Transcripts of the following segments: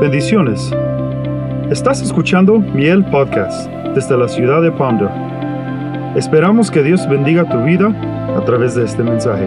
Bendiciones. Estás escuchando Miel Podcast desde la ciudad de Ponder. Esperamos que Dios bendiga tu vida a través de este mensaje.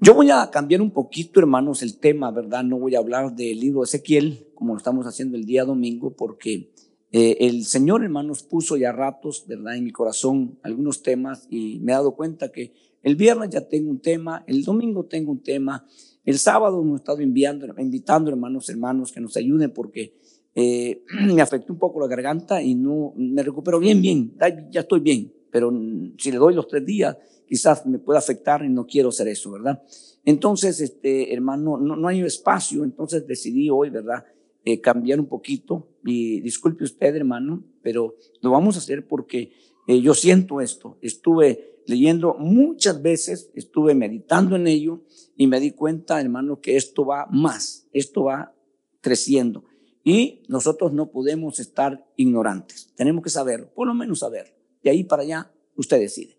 Yo voy a cambiar un poquito, hermanos, el tema, ¿verdad? No voy a hablar del libro de Ezequiel, como lo estamos haciendo el día domingo, porque eh, el Señor, hermanos, puso ya ratos, ¿verdad?, en mi corazón algunos temas y me he dado cuenta que el viernes ya tengo un tema, el domingo tengo un tema, el sábado hemos estado enviando, invitando hermanos, hermanos que nos ayuden porque eh, me afectó un poco la garganta y no me recupero bien, bien, ya estoy bien, pero si le doy los tres días, quizás me pueda afectar y no quiero hacer eso, ¿verdad? Entonces, este, hermano, no, no hay espacio, entonces decidí hoy, ¿verdad? Eh, cambiar un poquito. Y disculpe usted, hermano, pero lo vamos a hacer porque eh, yo siento esto. Estuve leyendo muchas veces, estuve meditando en ello y me di cuenta, hermano, que esto va más, esto va creciendo. Y nosotros no podemos estar ignorantes. Tenemos que saberlo, por lo menos saberlo. De ahí para allá, usted decide.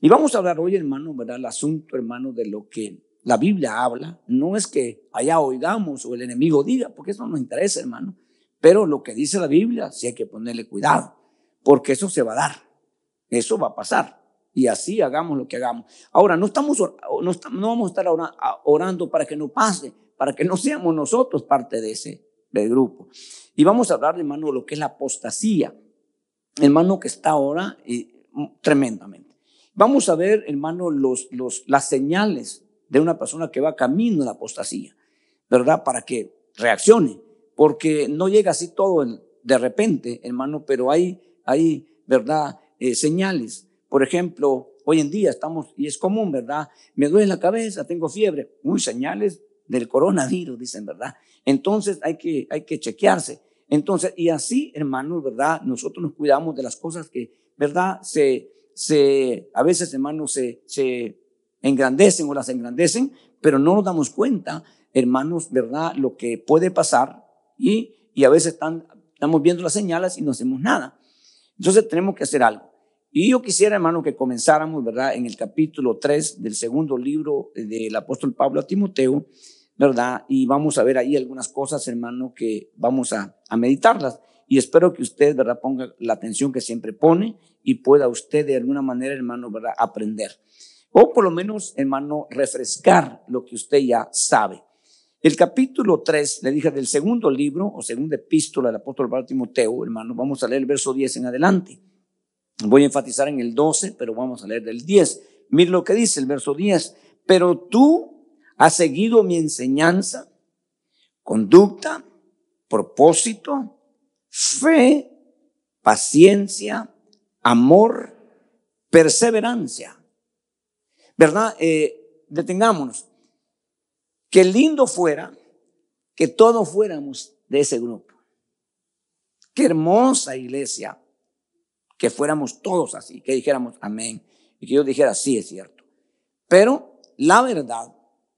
Y vamos a hablar hoy, hermano, ¿verdad? El asunto, hermano, de lo que la Biblia habla, no es que allá oigamos o el enemigo diga, porque eso no nos interesa, hermano. Pero lo que dice la Biblia, sí hay que ponerle cuidado, porque eso se va a dar, eso va a pasar. Y así hagamos lo que hagamos. Ahora, no, estamos, no, vamos a estar orando para que no pase, para que no seamos nosotros parte de ese grupo. Y vamos a hablar, hermano, de lo que es la apostasía, hermano, que está ahora eh, tremendamente. Vamos a ver, hermano, los, los, las señales de una persona que va camino a la apostasía, ¿verdad? Para que reaccione, porque no llega así todo de repente, hermano, pero hay, hay ¿verdad? Eh, señales. Por ejemplo, hoy en día estamos, y es común, ¿verdad? Me duele la cabeza, tengo fiebre. Muy señales del coronavirus, dicen, ¿verdad? Entonces hay que, hay que chequearse. Entonces, y así, hermano, ¿verdad? Nosotros nos cuidamos de las cosas que, ¿verdad? Se, se, a veces, hermano, se, se engrandecen o las engrandecen, pero no nos damos cuenta, hermanos, ¿verdad? Lo que puede pasar y, y a veces estamos viendo las señales y no hacemos nada. Entonces tenemos que hacer algo. Y yo quisiera, hermano, que comenzáramos, ¿verdad? En el capítulo 3 del segundo libro del apóstol Pablo a Timoteo, ¿verdad? Y vamos a ver ahí algunas cosas, hermano, que vamos a, a meditarlas. Y espero que usted, ¿verdad?, ponga la atención que siempre pone y pueda usted de alguna manera, hermano, ¿verdad?, aprender o por lo menos, hermano, refrescar lo que usted ya sabe. El capítulo 3, le dije del segundo libro o segunda epístola del apóstol Pablo Timoteo, hermano, vamos a leer el verso 10 en adelante. Voy a enfatizar en el 12, pero vamos a leer del 10. Mira lo que dice el verso 10. Pero tú has seguido mi enseñanza, conducta, propósito, fe, paciencia, amor, perseverancia ¿verdad? Eh, detengámonos. Qué lindo fuera que todos fuéramos de ese grupo. Qué hermosa iglesia que fuéramos todos así, que dijéramos amén y que yo dijera sí es cierto. Pero la verdad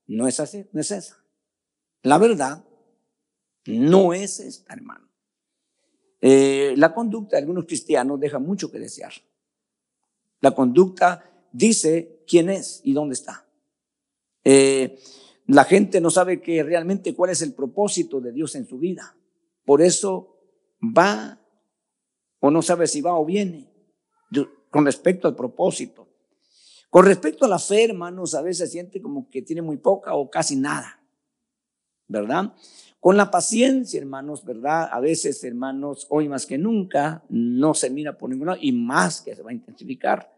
no es así, no es esa. La verdad no es esta, hermano. Eh, la conducta de algunos cristianos deja mucho que desear. La conducta dice quién es y dónde está. Eh, la gente no sabe que realmente cuál es el propósito de Dios en su vida. Por eso va o no sabe si va o viene con respecto al propósito. Con respecto a la fe, hermanos, a veces siente como que tiene muy poca o casi nada, ¿verdad? Con la paciencia, hermanos, ¿verdad? A veces, hermanos, hoy más que nunca, no se mira por ningún lado y más que se va a intensificar.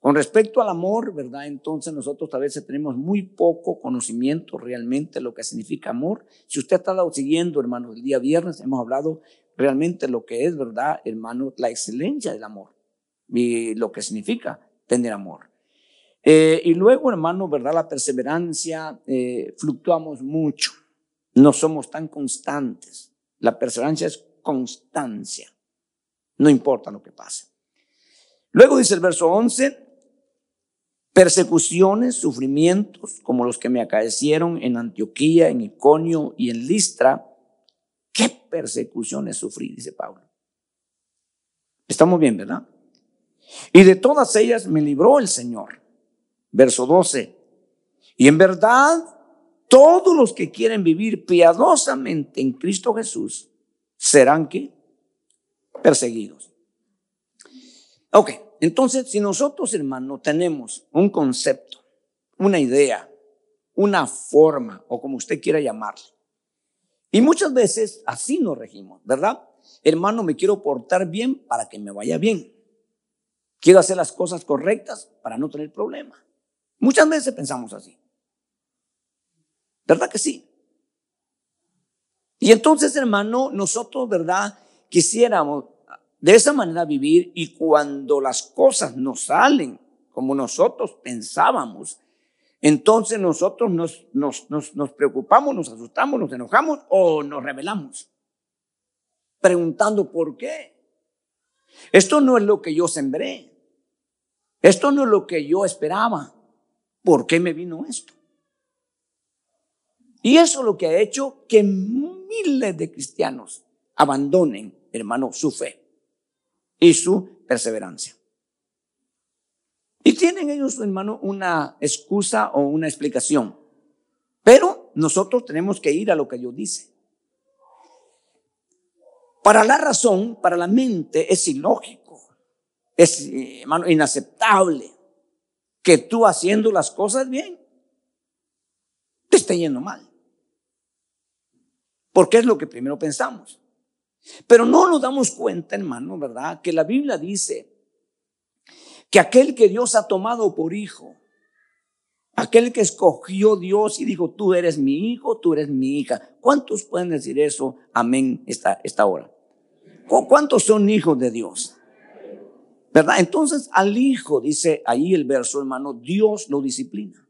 Con respecto al amor, ¿verdad? Entonces nosotros a veces tenemos muy poco conocimiento realmente de lo que significa amor. Si usted ha estado siguiendo, hermano, el día viernes hemos hablado realmente lo que es, ¿verdad, hermano? La excelencia del amor y lo que significa tener amor. Eh, y luego, hermano, ¿verdad? La perseverancia, eh, fluctuamos mucho, no somos tan constantes. La perseverancia es constancia, no importa lo que pase. Luego dice el verso 11, persecuciones, sufrimientos como los que me acaecieron en Antioquía, en Iconio y en Listra. ¿Qué persecuciones sufrí? Dice Pablo. Estamos bien, ¿verdad? Y de todas ellas me libró el Señor. Verso 12. Y en verdad todos los que quieren vivir piadosamente en Cristo Jesús serán que perseguidos. Ok, entonces si nosotros, hermano, tenemos un concepto, una idea, una forma, o como usted quiera llamarle, y muchas veces así nos regimos, ¿verdad? Hermano, me quiero portar bien para que me vaya bien. Quiero hacer las cosas correctas para no tener problema. Muchas veces pensamos así. ¿Verdad que sí? Y entonces, hermano, nosotros, ¿verdad? Quisiéramos de esa manera vivir y cuando las cosas no salen como nosotros pensábamos, entonces nosotros nos, nos, nos, nos preocupamos, nos asustamos, nos enojamos o nos rebelamos, preguntando por qué. Esto no es lo que yo sembré. Esto no es lo que yo esperaba. ¿Por qué me vino esto? Y eso es lo que ha hecho que miles de cristianos abandonen, hermano, su fe y su perseverancia. Y tienen ellos, hermano, una excusa o una explicación. Pero nosotros tenemos que ir a lo que Dios dice. Para la razón, para la mente, es ilógico, es, hermano, inaceptable que tú haciendo las cosas bien te esté yendo mal. Porque es lo que primero pensamos. Pero no nos damos cuenta, hermano, ¿verdad? Que la Biblia dice que aquel que Dios ha tomado por hijo, aquel que escogió Dios y dijo, tú eres mi hijo, tú eres mi hija. ¿Cuántos pueden decir eso? Amén esta, esta hora. ¿Cuántos son hijos de Dios? ¿Verdad? Entonces al hijo, dice ahí el verso, hermano, Dios lo disciplina.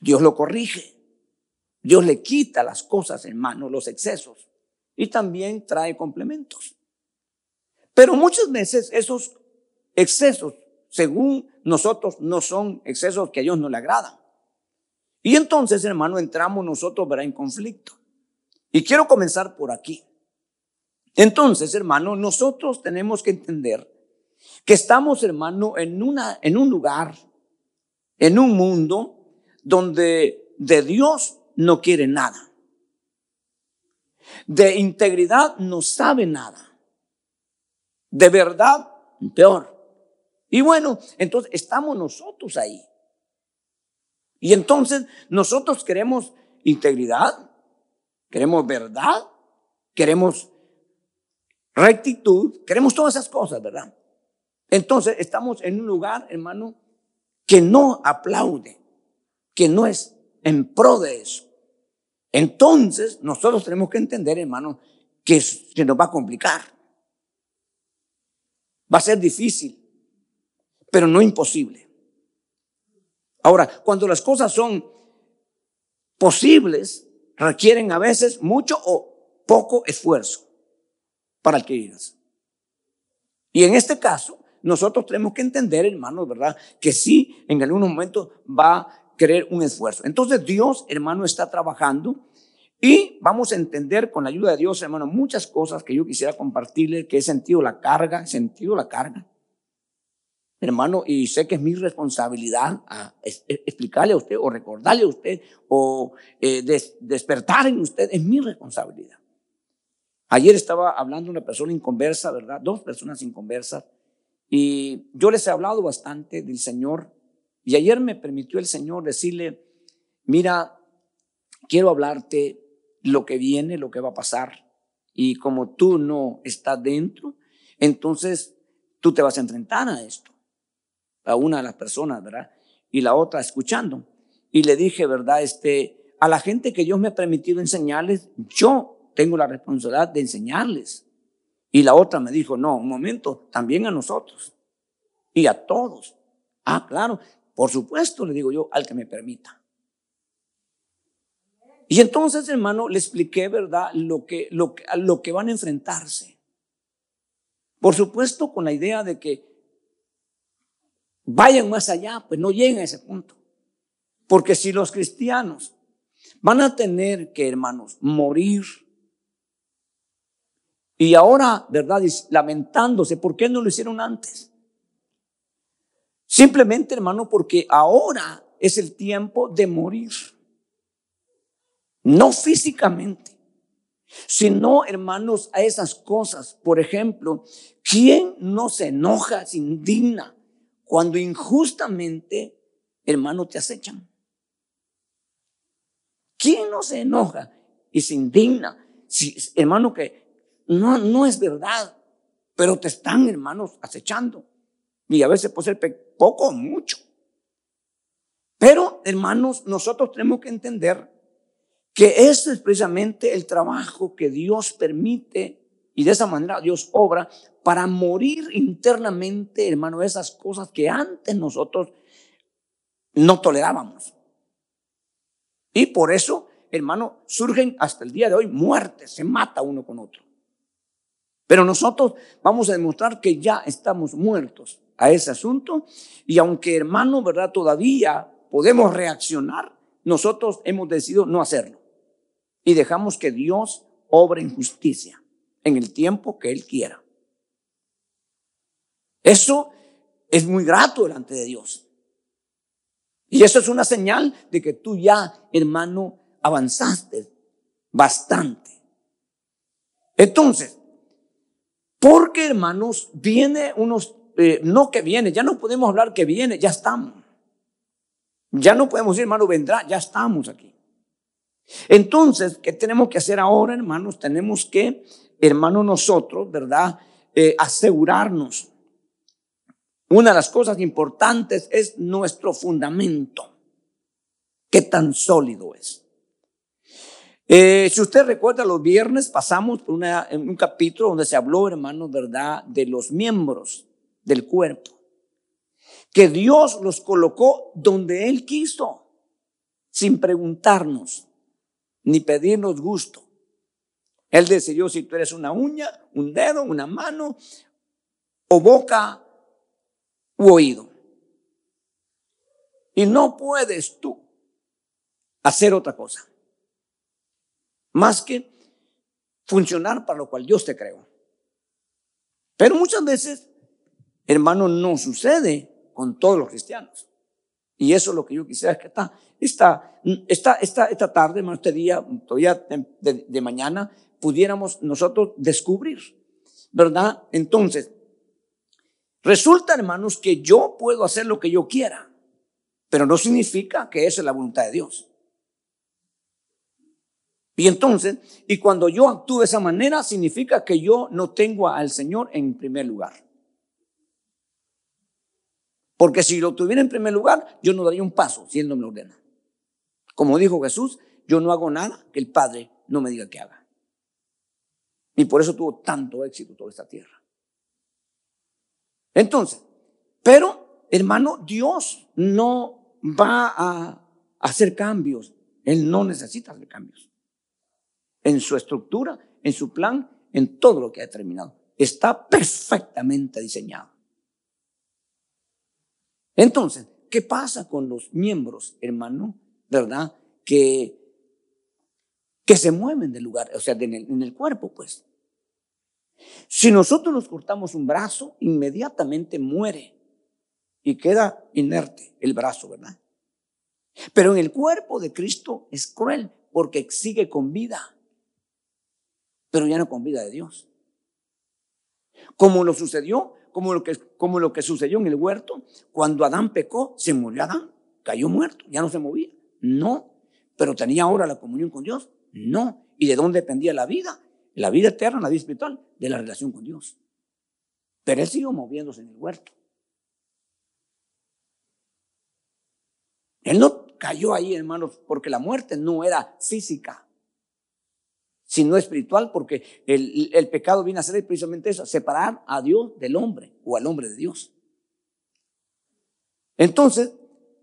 Dios lo corrige. Dios le quita las cosas, hermano, los excesos. Y también trae complementos. Pero muchas veces esos excesos, según nosotros, no son excesos que a Dios no le agradan. Y entonces, hermano, entramos nosotros verá, en conflicto. Y quiero comenzar por aquí. Entonces, hermano, nosotros tenemos que entender que estamos, hermano, en, una, en un lugar, en un mundo donde de Dios no quiere nada. De integridad no sabe nada. De verdad, peor. Y bueno, entonces estamos nosotros ahí. Y entonces nosotros queremos integridad, queremos verdad, queremos rectitud, queremos todas esas cosas, ¿verdad? Entonces estamos en un lugar, hermano, que no aplaude, que no es en pro de eso. Entonces nosotros tenemos que entender, hermano, que se nos va a complicar. Va a ser difícil pero no imposible. Ahora, cuando las cosas son posibles, requieren a veces mucho o poco esfuerzo para adquirirlas. Y en este caso, nosotros tenemos que entender, hermanos, ¿verdad? Que sí, en algún momento va a querer un esfuerzo. Entonces Dios, hermano, está trabajando y vamos a entender con la ayuda de Dios, hermano, muchas cosas que yo quisiera compartirle, que he sentido la carga, he sentido la carga hermano, y sé que es mi responsabilidad a, explicarle a usted o recordarle a usted o eh, despertar en usted, es mi responsabilidad. Ayer estaba hablando una persona inconversa, ¿verdad? Dos personas inconversas. Y yo les he hablado bastante del Señor. Y ayer me permitió el Señor decirle, mira, quiero hablarte lo que viene, lo que va a pasar. Y como tú no estás dentro, entonces tú te vas a enfrentar a esto a una de las personas, ¿verdad? Y la otra escuchando. Y le dije, ¿verdad? Este, a la gente que Dios me ha permitido enseñarles, yo tengo la responsabilidad de enseñarles. Y la otra me dijo, no, un momento, también a nosotros. Y a todos. Ah, claro, por supuesto, le digo yo, al que me permita. Y entonces, hermano, le expliqué, ¿verdad?, lo que, lo, lo que van a enfrentarse. Por supuesto, con la idea de que vayan más allá, pues no lleguen a ese punto. Porque si los cristianos van a tener que, hermanos, morir, y ahora, ¿verdad? Lamentándose, ¿por qué no lo hicieron antes? Simplemente, hermano, porque ahora es el tiempo de morir. no físicamente, sino, hermanos, a esas cosas. Por ejemplo, ¿quién no se enoja, se indigna cuando injustamente, hermano, te acechan? ¿Quién no se enoja y se indigna? Si, hermano, que no, no es verdad, pero te están, hermanos, acechando. Y a veces puede ser poco o mucho. Pero, hermanos, nosotros tenemos que entender que ese es precisamente el trabajo que Dios permite y de esa manera Dios obra para morir internamente, hermano, esas cosas que antes nosotros no tolerábamos. Y por eso, hermano, surgen hasta el día de hoy muertes, se mata uno con otro. Pero nosotros vamos a demostrar que ya estamos muertos a ese asunto y aunque hermano, ¿verdad? Todavía podemos reaccionar, nosotros hemos decidido no hacerlo y dejamos que Dios obre en justicia en el tiempo que Él quiera. Eso es muy grato delante de Dios. Y eso es una señal de que tú ya, hermano, avanzaste bastante. Entonces, porque hermanos, viene unos, eh, no que viene, ya no podemos hablar que viene, ya estamos. Ya no podemos decir, hermano, vendrá, ya estamos aquí. Entonces, ¿qué tenemos que hacer ahora, hermanos? Tenemos que, hermanos, nosotros, ¿verdad? Eh, asegurarnos. Una de las cosas importantes es nuestro fundamento. ¿Qué tan sólido es? Eh, si usted recuerda, los viernes pasamos por un capítulo donde se habló, hermanos, ¿verdad?, de los miembros del cuerpo que Dios los colocó donde Él quiso, sin preguntarnos ni pedirnos gusto. Él decidió si tú eres una uña, un dedo, una mano, o boca u oído. Y no puedes tú hacer otra cosa más que funcionar para lo cual Dios te creó. Pero muchas veces, hermano, no sucede con todos los cristianos. Y eso es lo que yo quisiera que está, esta, esta, esta, tarde, este día, todavía de mañana, pudiéramos nosotros descubrir, ¿verdad? Entonces, resulta, hermanos, que yo puedo hacer lo que yo quiera, pero no significa que esa es la voluntad de Dios. Y entonces, y cuando yo actúo de esa manera, significa que yo no tengo al Señor en primer lugar. Porque si lo tuviera en primer lugar, yo no daría un paso si Él no me ordena. Como dijo Jesús, yo no hago nada que el Padre no me diga que haga. Y por eso tuvo tanto éxito toda esta tierra. Entonces, pero hermano, Dios no va a hacer cambios. Él no necesita hacer cambios. En su estructura, en su plan, en todo lo que ha determinado. Está perfectamente diseñado. Entonces, ¿qué pasa con los miembros, hermano? ¿Verdad? Que, que se mueven del lugar, o sea, en el, en el cuerpo, pues. Si nosotros nos cortamos un brazo, inmediatamente muere y queda inerte el brazo, ¿verdad? Pero en el cuerpo de Cristo es cruel porque sigue con vida, pero ya no con vida de Dios. Como lo sucedió como lo, que, como lo que sucedió en el huerto, cuando Adán pecó, se murió Adán, cayó muerto, ya no se movía. No, pero tenía ahora la comunión con Dios. No. ¿Y de dónde dependía la vida? La vida eterna, la vida espiritual, de la relación con Dios. Pero él siguió moviéndose en el huerto. Él no cayó ahí, hermanos, porque la muerte no era física sino espiritual, porque el, el, pecado viene a ser precisamente eso, separar a Dios del hombre o al hombre de Dios. Entonces,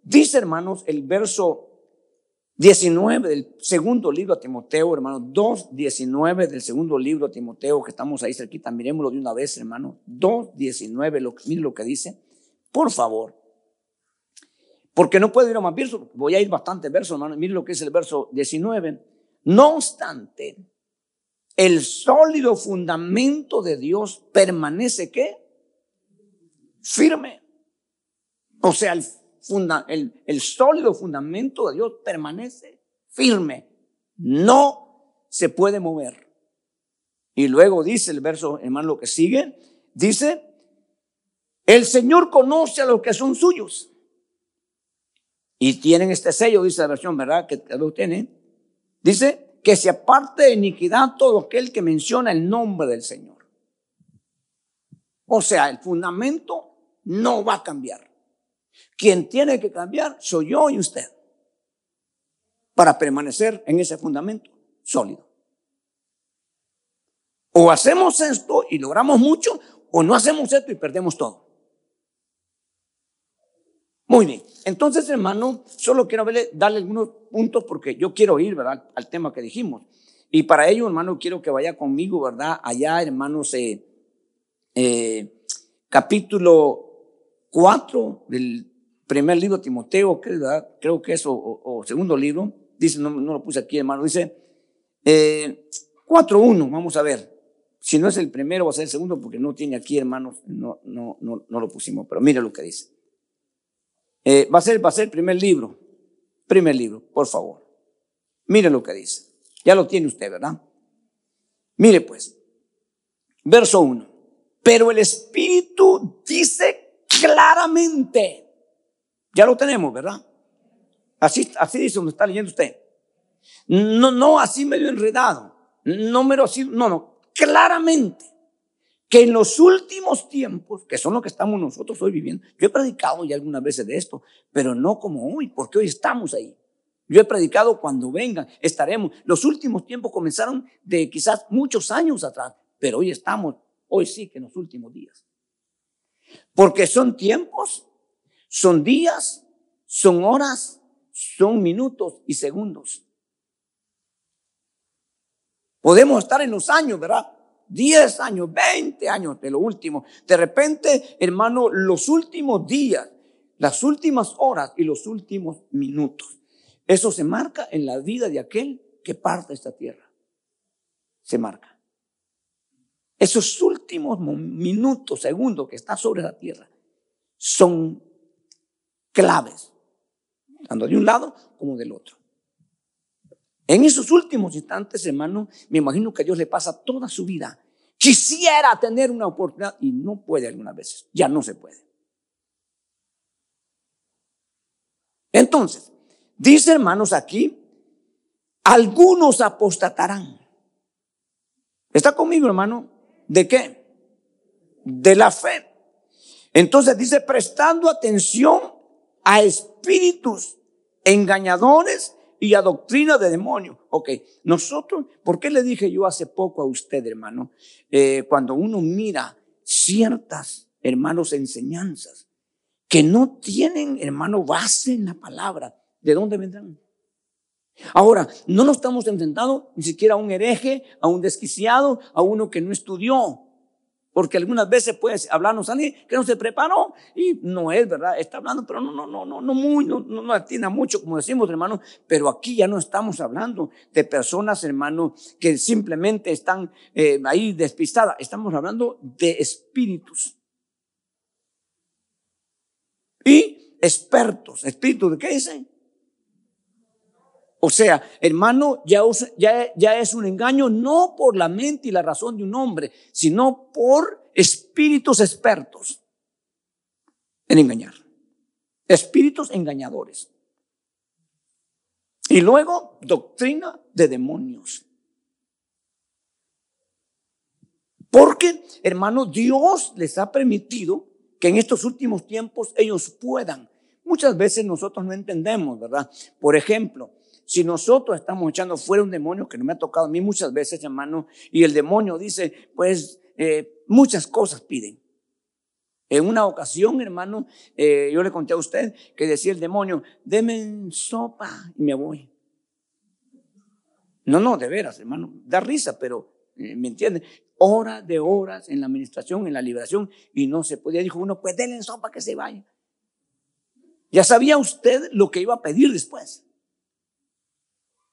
dice hermanos el verso 19 del segundo libro a Timoteo, hermanos, 2.19 del segundo libro a Timoteo, que estamos ahí cerquita, miremoslo de una vez, hermano, 2.19, lo, miren lo que dice, por favor. Porque no puedo ir a más versos, voy a ir bastante versos, hermano, miren lo que es el verso 19. No obstante, el sólido fundamento de Dios permanece qué? Firme. O sea, el, el, el sólido fundamento de Dios permanece firme. No se puede mover. Y luego dice el verso, hermano, lo que sigue, dice, el Señor conoce a los que son suyos. Y tienen este sello, dice la versión, ¿verdad? Que lo tiene. Dice que se aparte de iniquidad todo aquel que menciona el nombre del Señor. O sea, el fundamento no va a cambiar. Quien tiene que cambiar soy yo y usted para permanecer en ese fundamento sólido. O hacemos esto y logramos mucho, o no hacemos esto y perdemos todo. Muy bien. Entonces, hermano, solo quiero darle algunos puntos porque yo quiero ir, ¿verdad? Al tema que dijimos. Y para ello, hermano, quiero que vaya conmigo, ¿verdad? Allá, hermanos, eh, eh, capítulo 4 del primer libro de Timoteo, creo que es, o, segundo libro, dice, no, lo puse aquí, hermano, dice eh, 4.1, vamos a ver. Si no es el primero, va a ser el segundo, porque no tiene aquí, hermanos, no, no, no, no lo pusimos, pero mire lo que dice. Eh, va, a ser, va a ser el primer libro, primer libro, por favor. Mire lo que dice. Ya lo tiene usted, ¿verdad? Mire pues, verso 1. Pero el Espíritu dice claramente, ya lo tenemos, ¿verdad? Así, así dice donde está leyendo usted. No, no así medio enredado. No me así, no, no, claramente que en los últimos tiempos, que son los que estamos nosotros hoy viviendo, yo he predicado ya algunas veces de esto, pero no como hoy, porque hoy estamos ahí. Yo he predicado cuando vengan, estaremos. Los últimos tiempos comenzaron de quizás muchos años atrás, pero hoy estamos, hoy sí que en los últimos días. Porque son tiempos, son días, son horas, son minutos y segundos. Podemos estar en los años, ¿verdad? 10 años, 20 años de lo último. De repente, hermano, los últimos días, las últimas horas y los últimos minutos. Eso se marca en la vida de aquel que parte esta tierra. Se marca. Esos últimos minutos, segundos que está sobre la tierra, son claves, tanto de un lado como del otro. En esos últimos instantes, hermano, me imagino que a Dios le pasa toda su vida. Quisiera tener una oportunidad y no puede algunas veces. Ya no se puede. Entonces, dice hermanos aquí, algunos apostatarán. ¿Está conmigo, hermano? ¿De qué? De la fe. Entonces dice, prestando atención a espíritus engañadores y a doctrina de demonio. Ok, nosotros, ¿por qué le dije yo hace poco a usted, hermano? Eh, cuando uno mira ciertas, hermanos, enseñanzas que no tienen, hermano, base en la palabra, ¿de dónde vendrán? Ahora, no nos estamos enfrentando ni siquiera a un hereje, a un desquiciado, a uno que no estudió. Porque algunas veces puede hablarnos alguien que no se preparó y no es verdad, está hablando, pero no, no, no, no, no muy, no, no, no atina mucho, como decimos, hermano. Pero aquí ya no estamos hablando de personas, hermano, que simplemente están eh, ahí despistadas. Estamos hablando de espíritus. Y expertos. ¿Espíritus de qué dicen? O sea, hermano, ya, ya, ya, es un engaño no por la mente y la razón de un hombre, sino por espíritus expertos en engañar. Espíritus engañadores. Y luego, doctrina de demonios. Porque, hermano, Dios les ha permitido que en estos últimos tiempos ellos puedan. Muchas veces nosotros no entendemos, ¿verdad? Por ejemplo, si nosotros estamos echando fuera un demonio, que no me ha tocado a mí muchas veces, hermano, y el demonio dice, pues eh, muchas cosas piden. En una ocasión, hermano, eh, yo le conté a usted que decía el demonio, deme sopa y me voy. No, no, de veras, hermano, da risa, pero eh, ¿me entiende? Horas de horas en la administración, en la liberación, y no se podía. Dijo uno, pues denle sopa que se vaya. Ya sabía usted lo que iba a pedir después.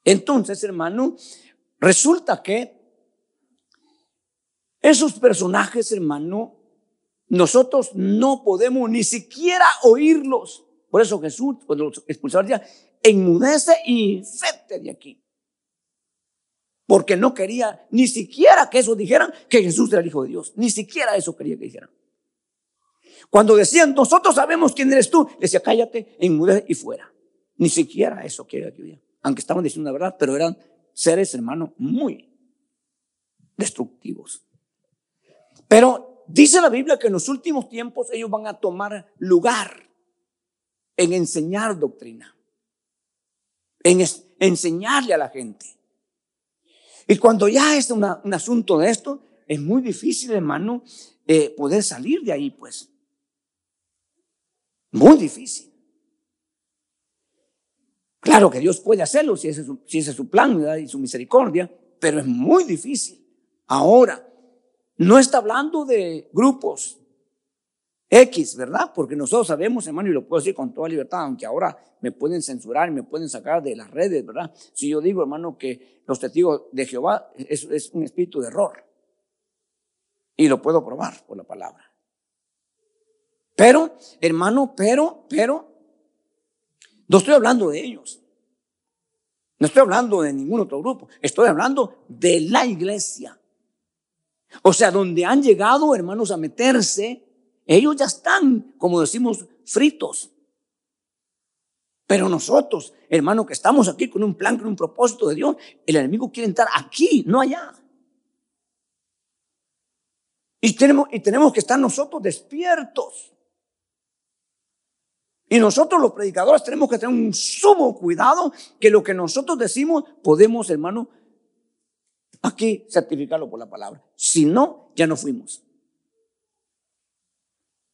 Entonces, hermano, resulta que esos personajes, hermano, nosotros no podemos ni siquiera oírlos. Por eso Jesús, cuando los expulsaron, enmudece y vete de aquí. porque no quería ni siquiera que eso dijeran que Jesús era el Hijo de Dios. Ni siquiera eso quería que dijeran. Cuando decían, nosotros sabemos quién eres tú, decía, cállate, enmudece y fuera. Ni siquiera eso quería que dijeran. Aunque estaban diciendo la verdad, pero eran seres, hermanos, muy destructivos. Pero dice la Biblia que en los últimos tiempos ellos van a tomar lugar en enseñar doctrina, en enseñarle a la gente. Y cuando ya es un asunto de esto, es muy difícil, hermano, eh, poder salir de ahí, pues. Muy difícil. Claro que Dios puede hacerlo si ese es su, plan y su misericordia, pero es muy difícil. Ahora, no está hablando de grupos X, ¿verdad? Porque nosotros sabemos, hermano, y lo puedo decir con toda libertad, aunque ahora me pueden censurar y me pueden sacar de las redes, ¿verdad? Si yo digo, hermano, que los testigos de Jehová es, es un espíritu de error. Y lo puedo probar por la palabra. Pero, hermano, pero, pero, no estoy hablando de ellos. No estoy hablando de ningún otro grupo. Estoy hablando de la iglesia. O sea, donde han llegado, hermanos, a meterse, ellos ya están, como decimos, fritos. Pero nosotros, hermanos, que estamos aquí con un plan, con un propósito de Dios, el enemigo quiere entrar aquí, no allá. Y tenemos, y tenemos que estar nosotros despiertos. Y nosotros los predicadores tenemos que tener un sumo cuidado que lo que nosotros decimos podemos, hermano, aquí certificarlo por la palabra. Si no, ya no fuimos.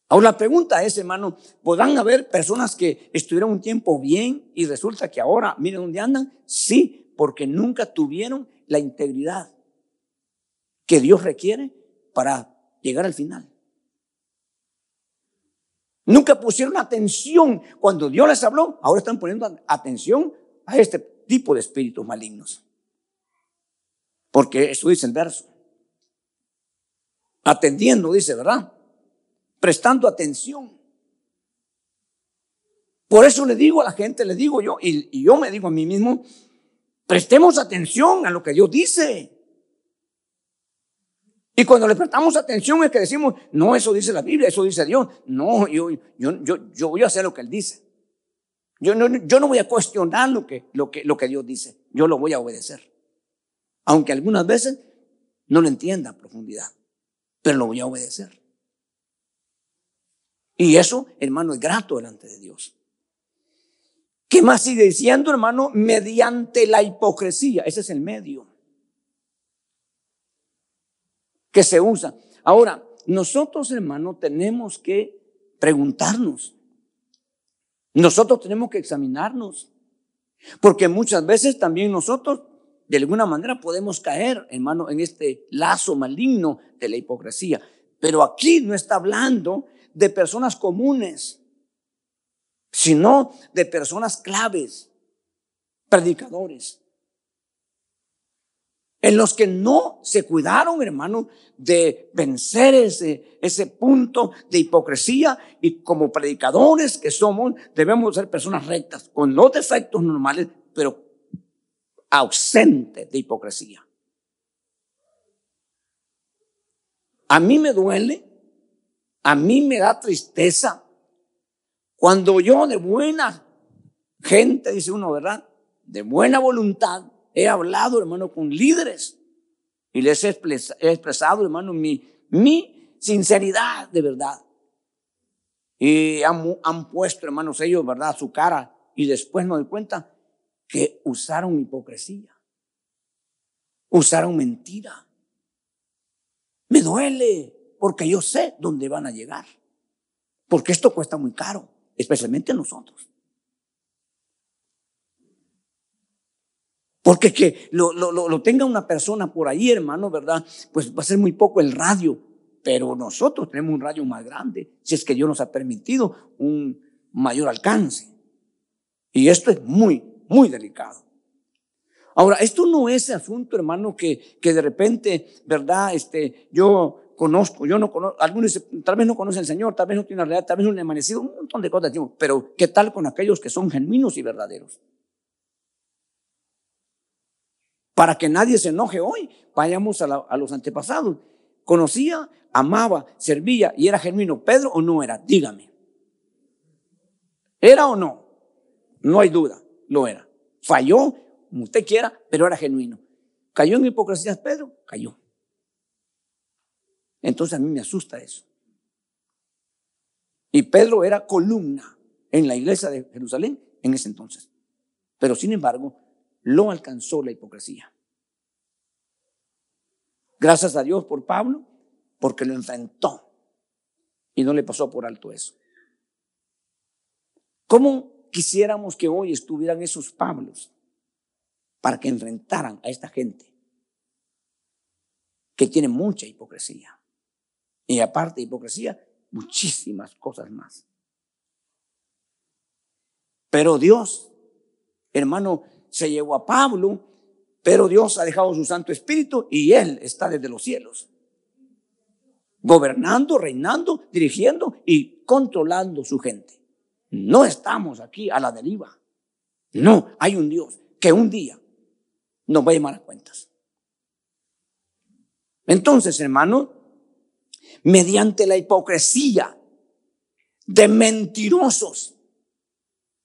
Ahora la pregunta es, hermano, ¿podrán haber personas que estuvieron un tiempo bien y resulta que ahora, miren dónde andan? Sí, porque nunca tuvieron la integridad que Dios requiere para llegar al final. Nunca pusieron atención cuando Dios les habló. Ahora están poniendo atención a este tipo de espíritus malignos. Porque eso dice el verso. Atendiendo, dice, ¿verdad? Prestando atención. Por eso le digo a la gente, le digo yo, y, yo me digo a mí mismo, prestemos atención a lo que Dios dice. Y cuando le prestamos atención es que decimos, no, eso dice la Biblia, eso dice Dios. No, yo, yo, yo, yo voy a hacer lo que Él dice. Yo no, yo no voy a cuestionar lo que, lo, que, lo que Dios dice. Yo lo voy a obedecer. Aunque algunas veces no lo entienda a profundidad, pero lo voy a obedecer. Y eso, hermano, es grato delante de Dios. ¿Qué más sigue diciendo, hermano? Mediante la hipocresía. Ese es el medio que se usa. Ahora, nosotros, hermano, tenemos que preguntarnos. Nosotros tenemos que examinarnos. Porque muchas veces también nosotros, de alguna manera, podemos caer, hermano, en este lazo maligno de la hipocresía. Pero aquí no está hablando de personas comunes, sino de personas claves, predicadores, en los que no se cuidaron, hermano, de vencer ese, ese punto de hipocresía y como predicadores que somos, debemos ser personas rectas, con los defectos normales, pero ausentes de hipocresía. A mí me duele, a mí me da tristeza cuando yo de buena gente, dice uno, ¿verdad? De buena voluntad, he hablado, hermano, con líderes y les he expresado, hermano, mi, sinceridad de verdad. Y han, han puesto, hermanos, ellos, ¿verdad?, su cara y después me doy cuenta que usaron hipocresía, usaron mentira. Me duele porque yo sé dónde van a llegar, porque esto cuesta muy caro, especialmente a nosotros. Porque que lo, lo, tenga una persona por ahí, hermano, ¿verdad? Pues va a ser muy poco el radio. Pero nosotros tenemos un radio más grande, si es que Dios nos ha permitido un mayor alcance. Y esto es muy, muy delicado. Ahora, esto no es asunto, hermano, que, que de repente, ¿verdad? Este, yo conozco, yo no conozco, algunos tal vez no conocen al Señor, tal vez no tienen la realidad, tal vez no han amanecido, un montón de cosas, pero ¿qué tal con aquellos que son genuinos y verdaderos? Para que nadie se enoje hoy, vayamos a, los antepasados. Conocía, amaba, servía y era genuino. ¿Pedro o no era? Dígame. ¿Era o no? No hay duda, lo era. Falló, como usted quiera, pero era genuino. ¿Cayó en hipocresía Pedro? Cayó. Entonces a mí me asusta eso. Y Pedro era columna en la iglesia de Jerusalén en ese entonces. Pero sin embargo, lo alcanzó la hipocresía. Gracias a Dios por Pablo, porque lo enfrentó y no le pasó por alto eso. ¿Cómo quisiéramos que hoy estuvieran esos Pablos para que enfrentaran a esta gente que tiene mucha hipocresía? Y aparte de hipocresía, muchísimas cosas más. Pero Dios, hermano, se llevó a Pablo, pero Dios ha dejado su Santo Espíritu y Él está desde los cielos. Gobernando, reinando, dirigiendo y controlando su gente. No estamos aquí a la deriva. No, hay un Dios que un día nos va a llamar a cuentas. Entonces, hermano, mediante la hipocresía de mentirosos,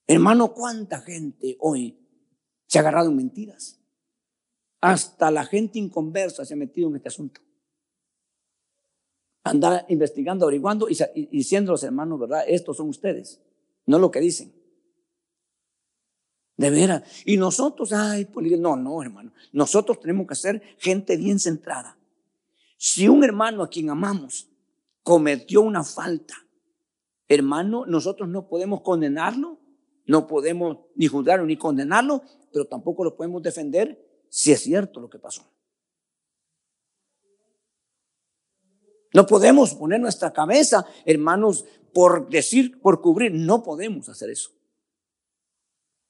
hermano, ¿cuánta gente hoy se ha agarrado en mentiras? Hasta la gente inconversa se ha metido en este asunto. Anda investigando, averiguando y, diciendo a los hermanos, ¿verdad? Estos son ustedes, no lo que dicen. De veras. Y nosotros, ay, no, no, hermano. Nosotros tenemos que ser gente bien centrada. Si un hermano a quien amamos cometió una falta, hermano, nosotros no podemos condenarlo, no podemos ni juzgarlo ni condenarlo, pero tampoco lo podemos defender si es cierto lo que pasó. No podemos poner nuestra cabeza, hermanos, por decir, por cubrir. No podemos hacer eso.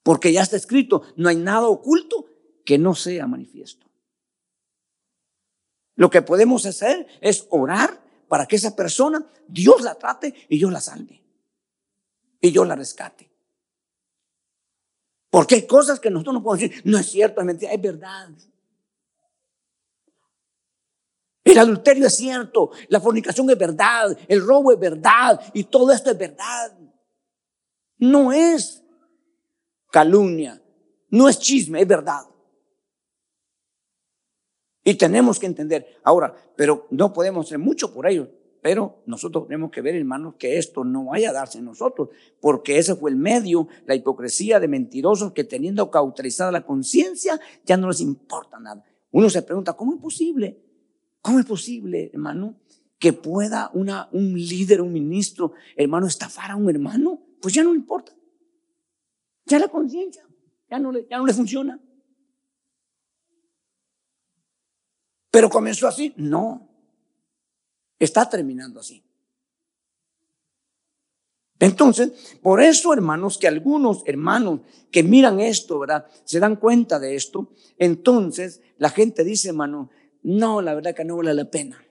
Porque ya está escrito, no hay nada oculto que no sea manifiesto. Lo que podemos hacer es orar para que esa persona, Dios la trate y yo la salve. Y yo la rescate. Porque hay cosas que nosotros no podemos decir, no es cierto, es mentira, es verdad. El adulterio es cierto, la fornicación es verdad, el robo es verdad y todo esto es verdad. No es calumnia, no es chisme, es verdad. Y tenemos que entender, ahora, pero no podemos hacer mucho por ello, pero nosotros tenemos que ver, hermanos, que esto no vaya a darse en nosotros, porque ese fue el medio, la hipocresía de mentirosos que teniendo cauterizada la conciencia, ya no les importa nada. Uno se pregunta, ¿cómo es posible? ¿Cómo es posible, hermano, que pueda un líder, un ministro, hermano, estafar a un hermano? Pues ya no le importa. Ya la conciencia, ya no ya no le funciona. Pero comenzó así. No. Está terminando así. Entonces, por eso, hermanos, que algunos hermanos que miran esto, ¿verdad? Se dan cuenta de esto. Entonces, la gente dice, hermano, no, la verdad que no vale la pena.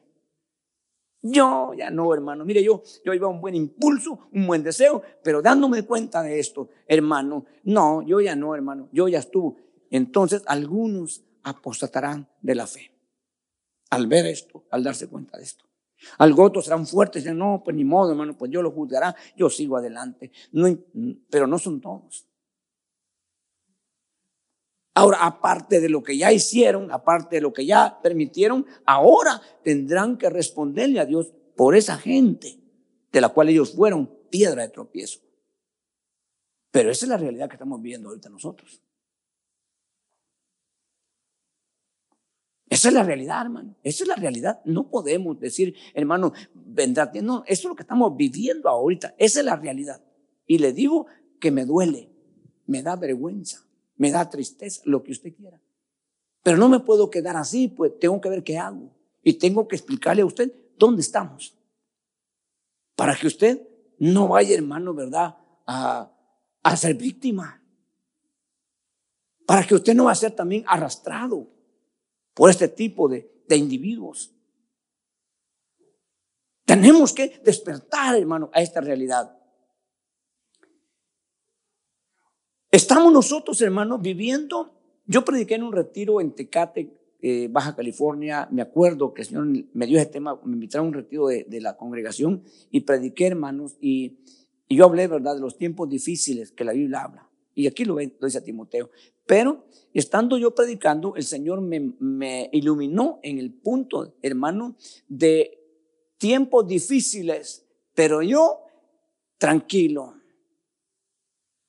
Yo ya no, hermano. Mire, yo, yo iba un buen impulso, un buen deseo, pero dándome cuenta de esto, hermano, no, yo ya no, hermano, yo ya estuvo. Entonces, algunos apostatarán de la fe al ver esto, al darse cuenta de esto. Algo otros serán fuertes dicen, no, pues ni modo, hermano, pues yo lo juzgará, yo sigo adelante. Pero no son todos. Ahora, aparte de lo que ya hicieron, aparte de lo que ya permitieron, ahora tendrán que responderle a Dios por esa gente de la cual ellos fueron piedra de tropiezo. Pero esa es la realidad que estamos viendo ahorita nosotros. Esa es la realidad, hermano. Esa es la realidad. No podemos decir, hermano, vendrá. No, eso es lo que estamos viviendo ahorita. Esa es la realidad. Y le digo que me duele, me da vergüenza, me da tristeza, lo que usted quiera. Pero no me puedo quedar así, pues tengo que ver qué hago. Y tengo que explicarle a usted dónde estamos. Para que usted no vaya, hermano, ¿verdad? A, a ser víctima. Para que usted no va a ser también arrastrado por este tipo de, individuos. Tenemos que despertar, hermano, a esta realidad. Estamos nosotros, hermanos, viviendo Yo prediqué en un retiro en Tecate, eh, Baja California. Me acuerdo que el Señor me dio ese tema, me invitaron a un retiro de, la congregación y prediqué, hermanos, y, yo hablé, ¿verdad?, de los tiempos difíciles que la Biblia habla. Y aquí lo, lo dice a Timoteo. Pero estando yo predicando, el Señor me, iluminó en el punto, hermano, de tiempos difíciles, pero yo tranquilo.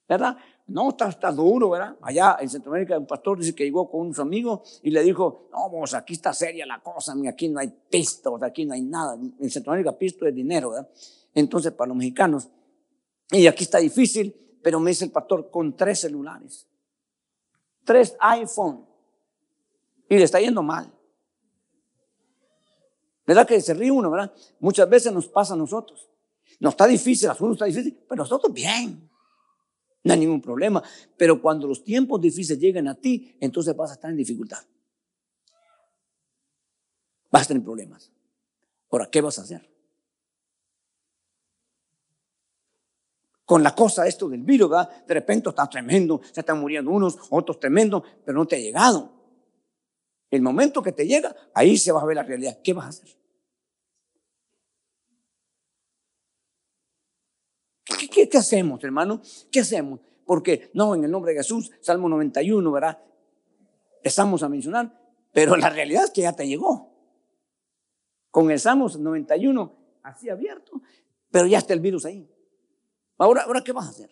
¿Verdad? No, está, está, duro, ¿verdad? Allá en Centroamérica un pastor dice que llegó con unos amigos y le dijo, no, vos, aquí está seria la cosa, aquí no hay pisto, aquí no hay nada. En Centroamérica pisto es dinero, ¿verdad? Entonces, para los mexicanos. Y aquí está difícil, pero me dice el pastor, con tres celulares, tres iPhone, y le está yendo mal. ¿Verdad que se ríe uno, verdad? Muchas veces nos pasa a nosotros. No está difícil, asunto está difícil, pero nosotros bien. No hay ningún problema. Pero cuando los tiempos difíciles lleguen a ti, entonces vas a estar en dificultad. Vas a tener problemas. Ahora, ¿qué vas a hacer? Con la cosa esto del virus, ¿verdad? De repente está tremendo, se están muriendo unos, otros tremendo, pero no te ha llegado. El momento que te llega, ahí se va a ver la realidad. ¿Qué vas a hacer? ¿Qué, hacemos, hermano? ¿Qué hacemos? Porque no, en el nombre de Jesús, Salmo 91, ¿verdad? Estamos a mencionar, pero la realidad es que ya te llegó. Con el Salmo 91 así abierto, pero ya está el virus ahí. Ahora, ahora ¿qué vas a hacer?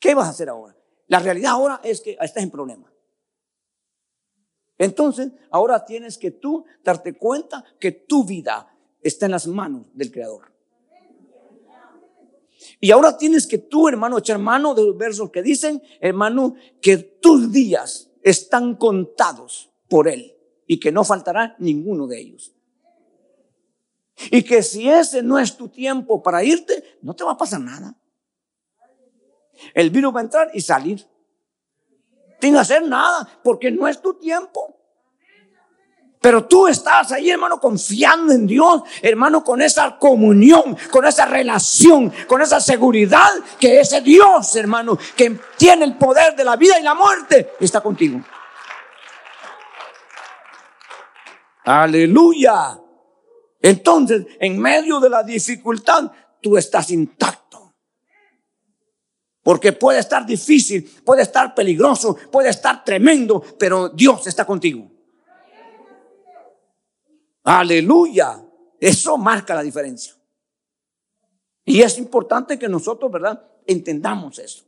¿Qué vas a hacer ahora? La realidad ahora es que estás en problema. Entonces, ahora tienes que tú darte cuenta que tu vida está en las manos del Creador. Y ahora tienes que tú, hermano, echar mano de los versos que dicen, hermano, que tus días están contados por Él y que no faltará ninguno de ellos. Y que si ese no es tu tiempo para irte, no te va a pasar nada. El virus va a entrar y salir. Sin hacer nada, porque no es tu tiempo. Pero tú estás ahí, hermano, confiando en Dios, hermano, con esa comunión, con esa relación, con esa seguridad que ese Dios, hermano, que tiene el poder de la vida y la muerte, está contigo. Aleluya. Entonces, en medio de la dificultad, tú estás intacto. Porque puede estar difícil, puede estar peligroso, puede estar tremendo, pero Dios está contigo. Aleluya. Eso marca la diferencia. Y es importante que nosotros, ¿verdad? Entendamos eso.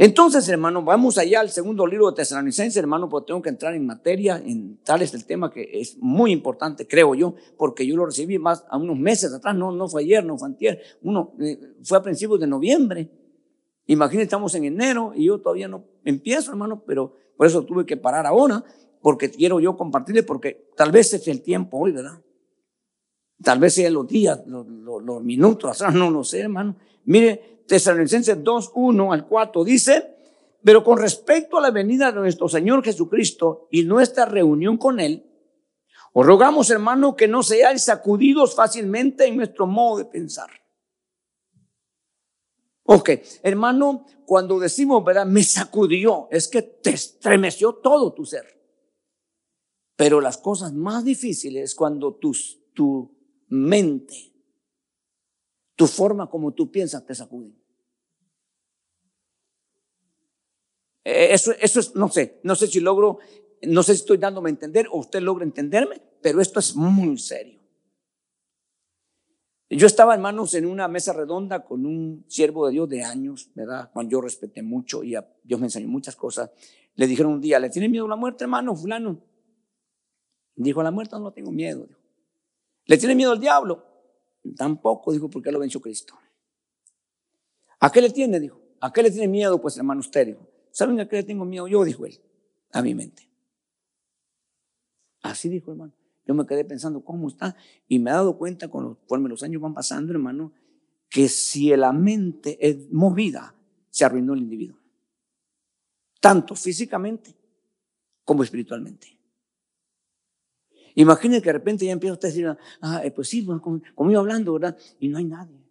Entonces, hermano, vamos allá al segundo libro de Tesalonicenses, hermano, porque tengo que entrar en materia, en tal es el tema que es muy importante, creo yo, porque yo lo recibí más a unos meses atrás, no, no fue ayer, no fue antier, uno eh, fue a principios de noviembre. Imagínense, estamos en enero y yo todavía no empiezo, hermano, pero por eso tuve que parar ahora porque quiero yo compartirle, porque tal vez es el tiempo hoy, ¿verdad? Tal vez sea los días, los, minutos, no lo sé, hermano. Mire, Tesalonicenses 2, 1 al 4 dice, pero con respecto a la venida de nuestro Señor Jesucristo y nuestra reunión con Él, os rogamos, hermano, que no seáis sacudidos fácilmente en nuestro modo de pensar. Ok, hermano, cuando decimos, ¿verdad? Me sacudió, es que te estremeció todo tu ser. Pero las cosas más difíciles es cuando tu mente, tu forma como tú piensas te sacuden. Eh, eso, eso es, no sé, no sé si logro, no sé si estoy dándome a entender o usted logra entenderme, pero esto es muy serio. Yo estaba, hermanos, en una mesa redonda con un siervo de Dios de años, ¿verdad? Cuando yo respeté mucho y Dios me enseñó muchas cosas. Le dijeron un día, ¿le tiene miedo a la muerte, hermano, fulano? Dijo, a la muerte no tengo miedo. ¿Le tiene miedo al diablo? Tampoco, dijo, porque lo venció Cristo. ¿A qué le tiene? Dijo. ¿A qué le tiene miedo? Pues hermano usted dijo. ¿Saben a qué le tengo miedo yo? Dijo él. A mi mente. Así dijo hermano. Yo me quedé pensando cómo está y me he dado cuenta conforme los años van pasando, hermano, que si la mente es movida, se arruinó el individuo. Tanto físicamente como espiritualmente. Imagínense que de repente ya empieza usted a decir, ah, eh, pues sí, como, iba hablando, ¿verdad? Y no hay nadie.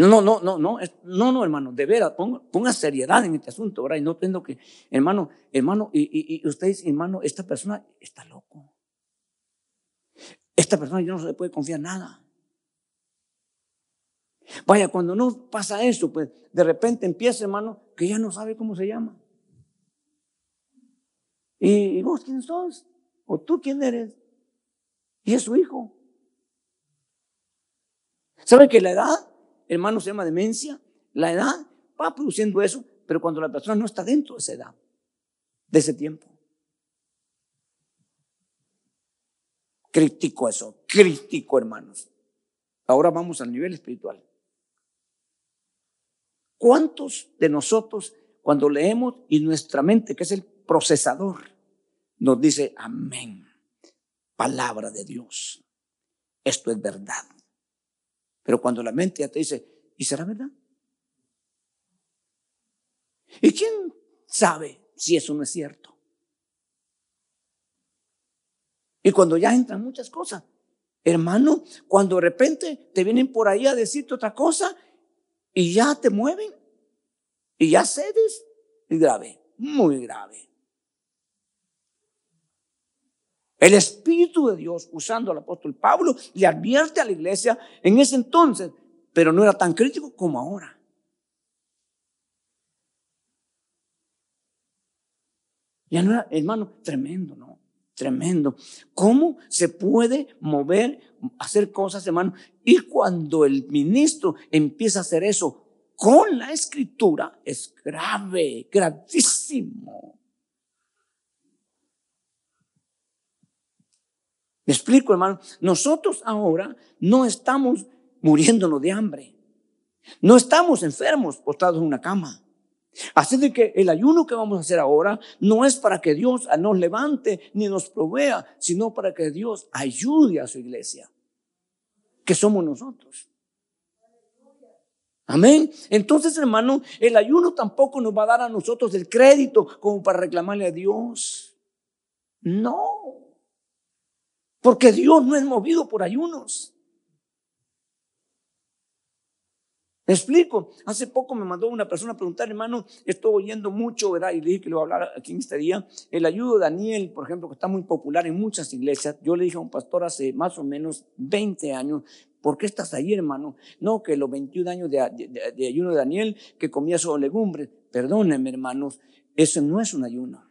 No, no, no, no, no, no, no, hermano, de veras, ponga, seriedad en este asunto, ¿verdad? Y no tengo que, hermano, hermano, y, y, usted dice, hermano, esta persona está loco. Esta persona ya no se le puede confiar nada. Vaya, cuando no pasa eso, pues de repente empieza, hermano, que ya no sabe cómo se llama. ¿Y vos quién sos? ¿O tú quién eres? Y es su hijo. ¿Sabe que la edad, hermano, se llama demencia? La edad va produciendo eso, pero cuando la persona no está dentro de esa edad, de ese tiempo. Crítico eso, crítico, hermanos. Ahora vamos al nivel espiritual. ¿Cuántos de nosotros, cuando leemos y nuestra mente, que es el procesador, nos dice, amén, palabra de Dios, esto es verdad? Pero cuando la mente ya te dice, ¿y será verdad? ¿Y quién sabe si eso no es cierto? Y cuando ya entran muchas cosas, hermano, cuando de repente te vienen por ahí a decirte otra cosa y ya te mueven y ya cedes. Es grave, muy grave. El Espíritu de Dios, usando al apóstol Pablo, le advierte a la iglesia en ese entonces, pero no era tan crítico como ahora. Ya no era, hermano, tremendo, ¿no? Tremendo. ¿Cómo se puede mover, hacer cosas, hermano? Y cuando el ministro empieza a hacer eso con la escritura, es grave, gravísimo. ¿Me explico, hermano? Nosotros ahora no estamos muriéndonos de hambre. No estamos enfermos, postrados en una cama. Así de que el ayuno que vamos a hacer ahora no es para que Dios nos levante ni nos provea, sino para que Dios ayude a su iglesia, que somos nosotros. Amén. Entonces, hermano, el ayuno tampoco nos va a dar a nosotros el crédito como para reclamarle a Dios. No. Porque Dios no es movido por ayunos. ¿Me explico? Hace poco me mandó una persona a preguntar, hermano, estoy oyendo mucho, ¿verdad? Y le dije que lo voy a hablar aquí en este día. El ayudo de Daniel, por ejemplo, que está muy popular en muchas iglesias. Yo le dije a un pastor hace más o menos 20 años, ¿por qué estás ahí, hermano? No, que los 21 años de, ayuno de Daniel, que comía solo legumbres. Perdónenme, hermanos, eso no es un ayuno.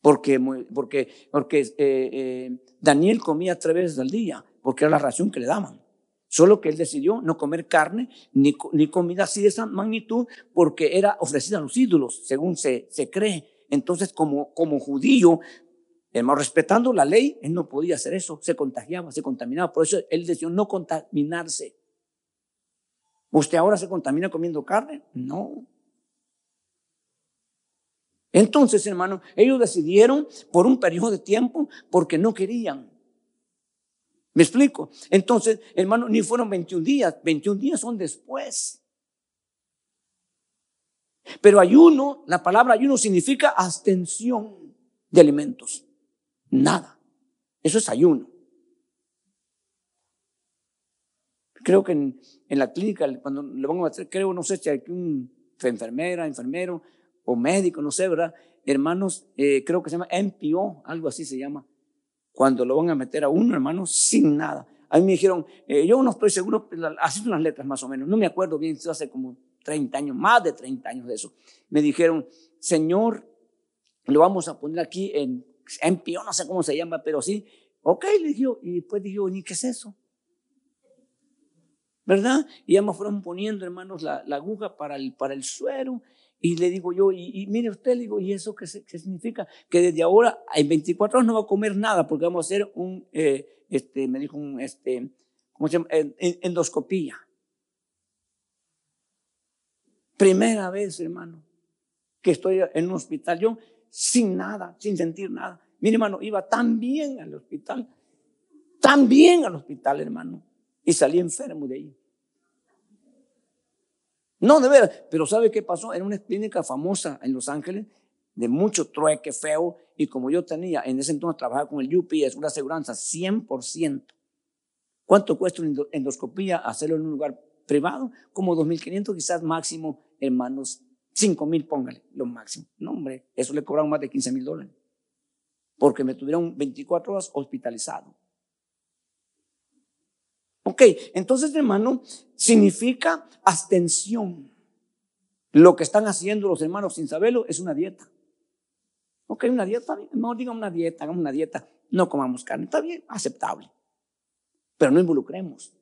Porque, porque, porque eh, eh, Daniel comía tres veces al día, porque era la ración que le daban. Solo que él decidió no comer carne ni, ni comida así de esa magnitud porque era ofrecida a los ídolos, según se, se cree. Entonces, como, como judío, hermano, respetando la ley, él no podía hacer eso. Se contagiaba, se contaminaba. Por eso él decidió no contaminarse. ¿Usted ahora se contamina comiendo carne? No. Entonces, hermano, ellos decidieron por un periodo de tiempo porque no querían. ¿Me explico? Entonces, hermano, ni fueron 21 días, 21 días son después. Pero ayuno, la palabra ayuno significa abstención de alimentos. Nada. Eso es ayuno. Creo que en, la clínica, cuando le van a hacer, creo, no sé si hay un enfermera, enfermero o médico, no sé, ¿verdad? Hermanos, eh, creo que se llama MPO, algo así se llama cuando lo van a meter a uno, hermano, sin nada. A mí me dijeron, eh, yo no estoy seguro, así son las letras más o menos, no me acuerdo bien, hace como 30 años, más de 30 años de eso. Me dijeron, Señor, lo vamos a poner aquí en, pío, no sé cómo se llama, pero sí. Ok, le dije, y después dije, ¿y qué es eso? ¿Verdad? Y ya me fueron poniendo, hermanos, la, la aguja para el, para el suero y le digo yo, y, mire usted, le digo, ¿y eso qué, significa? Que desde ahora, en 24 horas no va a comer nada porque vamos a hacer un, eh, este, me dijo un, este, ¿cómo se llama? Endoscopía. Primera vez, hermano, que estoy en un hospital, yo sin nada, sin sentir nada. Mire, hermano, iba tan bien al hospital, tan bien al hospital, hermano, y salí enfermo de ahí. No, de veras. Pero ¿sabe qué pasó? En una clínica famosa en Los Ángeles, de mucho trueque feo, y como yo tenía, en ese entonces trabajaba con el UPS, una aseguranza 100%. ¿Cuánto cuesta una endoscopía hacerlo en un lugar privado, como 2.500, quizás máximo, hermanos, 5.000, póngale, lo máximo. No, hombre, eso le cobraron más de 15 mil dólares. Porque me tuvieron 24 horas hospitalizado. Ok, entonces, hermano, significa abstención. Lo que están haciendo los hermanos sin saberlo es una dieta. Ok, una dieta, no digan una dieta, hagamos una dieta, no comamos carne, está bien, aceptable. Pero no involucremos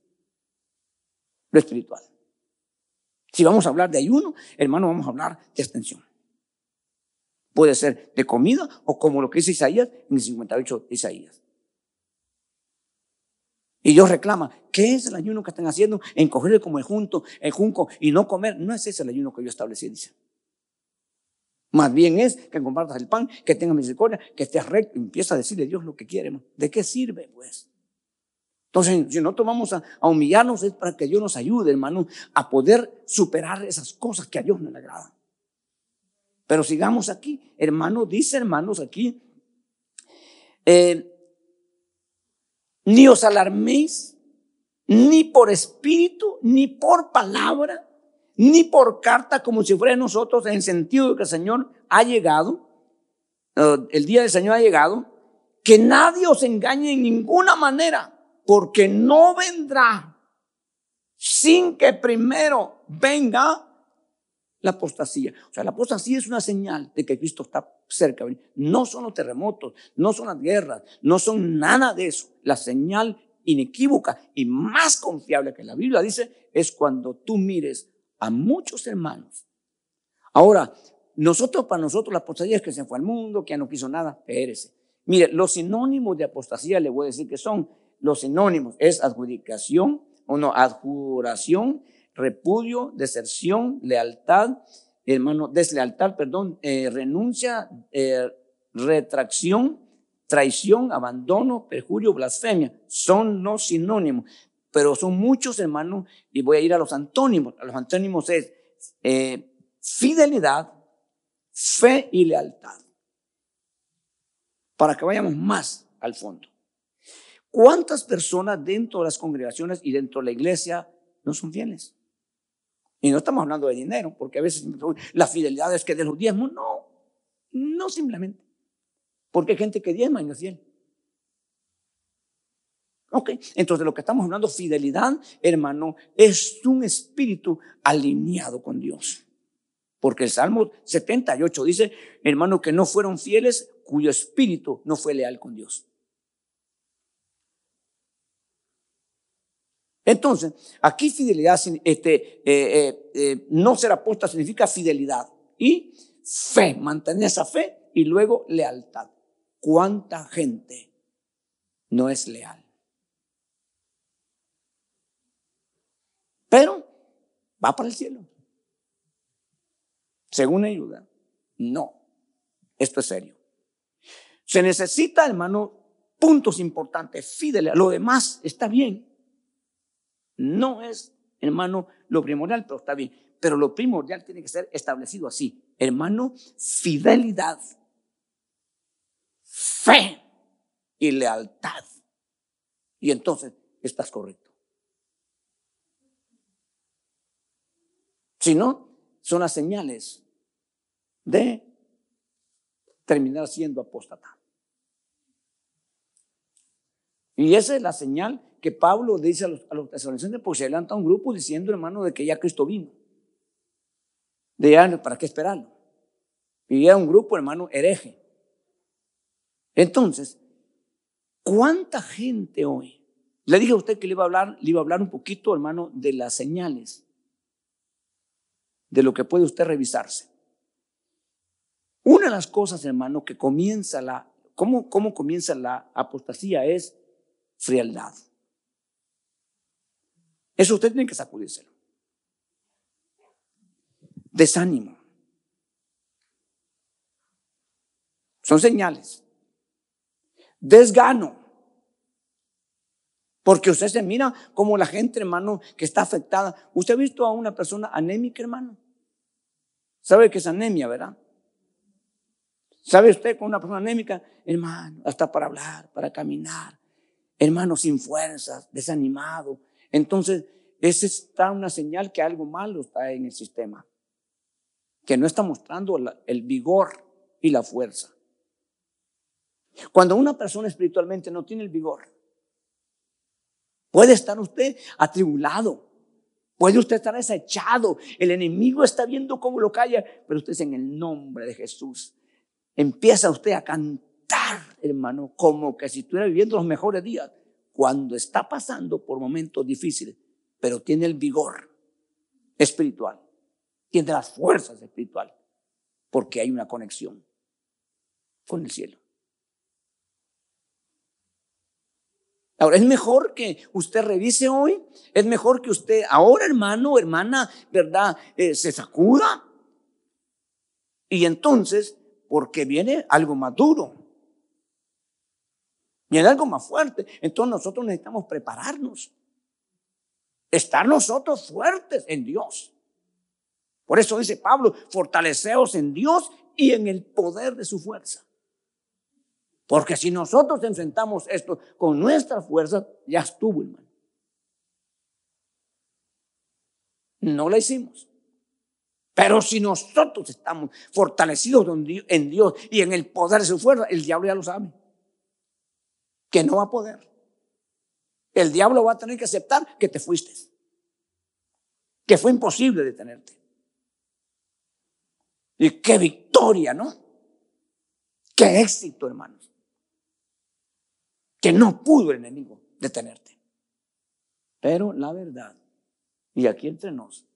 lo espiritual. Si vamos a hablar de ayuno, hermano, vamos a hablar de extensión. Puede ser de comida o como lo que dice Isaías en el 58 de Isaías. Y Dios reclama, ¿qué es el ayuno que están haciendo? Encogerle como el junto, el junco y no comer. No es ese el ayuno que yo establecí, dice. Más bien es que compartas el pan, que tengas misericordia, que estés recto. Empieza a decirle a Dios lo que quiere. ¿De qué sirve, pues? Entonces, si no tomamos a, a, humillarnos es para que Dios nos ayude, hermano, a poder superar esas cosas que a Dios no le agradan. Pero sigamos aquí, hermano, dice hermanos aquí, eh, ni os alarméis, ni por espíritu, ni por palabra, ni por carta, como si fuera nosotros, en el sentido de que el Señor ha llegado, uh, el día del Señor ha llegado, que nadie os engañe en ninguna manera porque no vendrá sin que primero venga la apostasía. O sea, la apostasía es una señal de que Cristo está cerca. No son los terremotos, no son las guerras, no son nada de eso. La señal inequívoca y más confiable que la Biblia dice es cuando tú mires a muchos hermanos. Ahora, nosotros, para nosotros, la apostasía es que se fue al mundo, que ya no quiso nada, espérese. Mire, los sinónimos de apostasía le voy a decir que son los sinónimos es adjudicación, o no, adjuración, repudio, deserción, lealtad, hermano, deslealtad, perdón, eh, renuncia, eh, retracción, traición, abandono, perjurio, blasfemia. Son los sinónimos, pero son muchos, hermanos, y voy a ir a los antónimos. A los antónimos es eh, fidelidad, fe y lealtad. Para que vayamos más al fondo. ¿Cuántas personas dentro de las congregaciones y dentro de la iglesia no son fieles? Y no estamos hablando de dinero, porque a veces la fidelidad es que de los diezmos, no, no simplemente. Porque hay gente que diezma y no es fiel. Ok, entonces lo que estamos hablando, fidelidad, hermano, es un espíritu alineado con Dios. Porque el Salmo 78 dice, hermano, que no fueron fieles cuyo espíritu no fue leal con Dios. Entonces, aquí fidelidad, este, eh, eh, eh, no ser aposta significa fidelidad y fe, mantener esa fe y luego lealtad. ¿Cuánta gente no es leal? Pero va para el cielo. Según ayuda. No. Esto es serio. Se necesita, hermano, puntos importantes, fidelidad. Lo demás está bien. No es, hermano, lo primordial, pero está bien. Pero lo primordial tiene que ser establecido así. Hermano, fidelidad, fe y lealtad. Y entonces estás correcto. Si no, son las señales de terminar siendo apóstata. Y esa es la señal que Pablo dice a los, a los tesalonicenses, porque se adelanta un grupo diciendo, hermano, de que ya Cristo vino. De ya, ¿para qué esperarlo? Y era un grupo, hermano, hereje. Entonces, ¿cuánta gente hoy? Le dije a usted que le iba a hablar, le iba a hablar un poquito, hermano, de las señales, de lo que puede usted revisarse. Una de las cosas, hermano, que comienza la, ¿cómo, cómo comienza la apostasía? Es frialdad. Eso usted tiene que sacudírselo. Desánimo. Son señales. Desgano. Porque usted se mira como la gente, hermano, que está afectada. ¿Usted ha visto a una persona anémica, hermano? ¿Sabe que es anemia, verdad? ¿Sabe usted con una persona anémica? Hermano, hasta para hablar, para caminar. Hermano, sin fuerzas, desanimado, entonces, ese está una señal que algo malo está en el sistema, que no está mostrando el vigor y la fuerza. Cuando una persona espiritualmente no tiene el vigor, puede estar usted atribulado, puede usted estar desechado, el enemigo está viendo cómo lo calla, pero usted es en el nombre de Jesús. Empieza usted a cantar, hermano, como que si estuviera viviendo los mejores días, cuando está pasando por momentos difíciles, pero tiene el vigor espiritual, tiene las fuerzas espirituales, porque hay una conexión con el cielo. Ahora, es mejor que usted revise hoy, es mejor que usted ahora, hermano, hermana, ¿verdad? Eh, se sacuda. Y entonces, porque viene algo más duro, viene algo más fuerte, entonces nosotros necesitamos prepararnos, estar nosotros fuertes en Dios. Por eso dice Pablo, fortaleceos en Dios y en el poder de su fuerza. Porque si nosotros enfrentamos esto con nuestra fuerza, ya estuvo, hermano. No la hicimos. Pero si nosotros estamos fortalecidos en Dios y en el poder de su fuerza, el diablo ya lo sabe. Que no va a poder. El diablo va a tener que aceptar que te fuiste. Que fue imposible detenerte. Y qué victoria, ¿no? Qué éxito, hermanos que no pudo el enemigo detenerte. Pero la verdad, y aquí entre nos,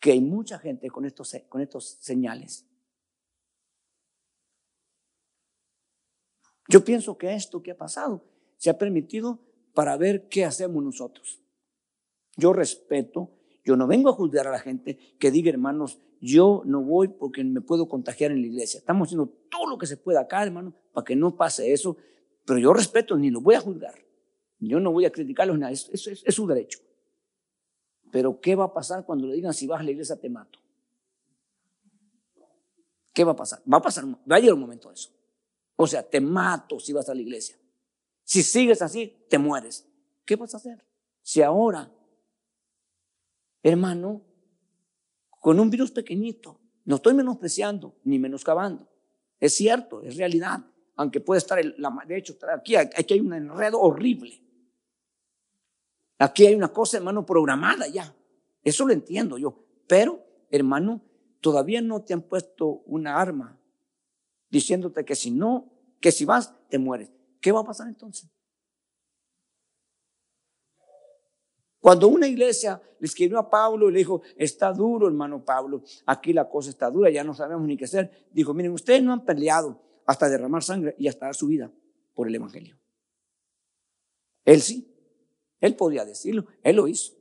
que hay mucha gente con estos, con estos señales. Yo pienso que esto que ha pasado se ha permitido para ver qué hacemos nosotros. Yo respeto, yo no vengo a juzgar a la gente que diga, hermanos, yo no voy porque me puedo contagiar en la iglesia. Estamos haciendo todo lo que se pueda acá, hermano, para que no pase eso. Pero yo respeto, ni lo voy a juzgar. Yo no voy a criticarlos, nada. Eso es, es, su derecho. Pero ¿qué va a pasar cuando le digan si vas a la iglesia te mato? ¿Qué va a pasar? Va a pasar, va a llegar un momento de eso. O sea, te mato si vas a la iglesia. Si sigues así, te mueres. ¿Qué vas a hacer? Si ahora, hermano, con un virus pequeñito, no estoy menospreciando ni menoscabando. Es cierto, es realidad aunque puede estar, el, de hecho, aquí, aquí hay un enredo horrible. Aquí hay una cosa, hermano, programada ya. Eso lo entiendo yo. Pero, hermano, todavía no te han puesto una arma diciéndote que si no, que si vas, te mueres. ¿Qué va a pasar entonces? Cuando una iglesia le escribió a Pablo y le dijo, está duro, hermano Pablo, aquí la cosa está dura, ya no sabemos ni qué hacer, dijo, miren, ustedes no han peleado, hasta derramar sangre y hasta dar su vida por el Evangelio. Él sí, él podía decirlo, él lo hizo.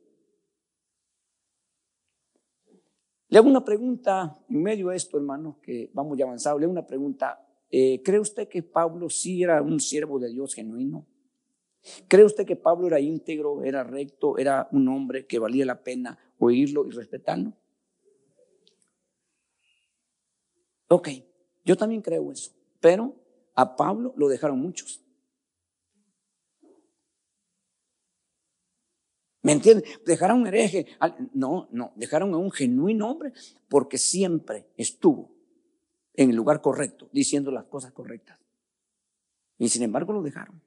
Le hago una pregunta en medio de esto, hermano, que vamos ya avanzado. Le hago una pregunta. Eh, ¿Cree usted que Pablo sí era un siervo de Dios genuino? ¿Cree usted que Pablo era íntegro, era recto, era un hombre que valía la pena oírlo y respetarlo? Ok, yo también creo eso. Pero a Pablo lo dejaron muchos. ¿Me entienden? Dejaron un hereje. No, no, dejaron a un genuino hombre porque siempre estuvo en el lugar correcto, diciendo las cosas correctas. Y sin embargo lo dejaron.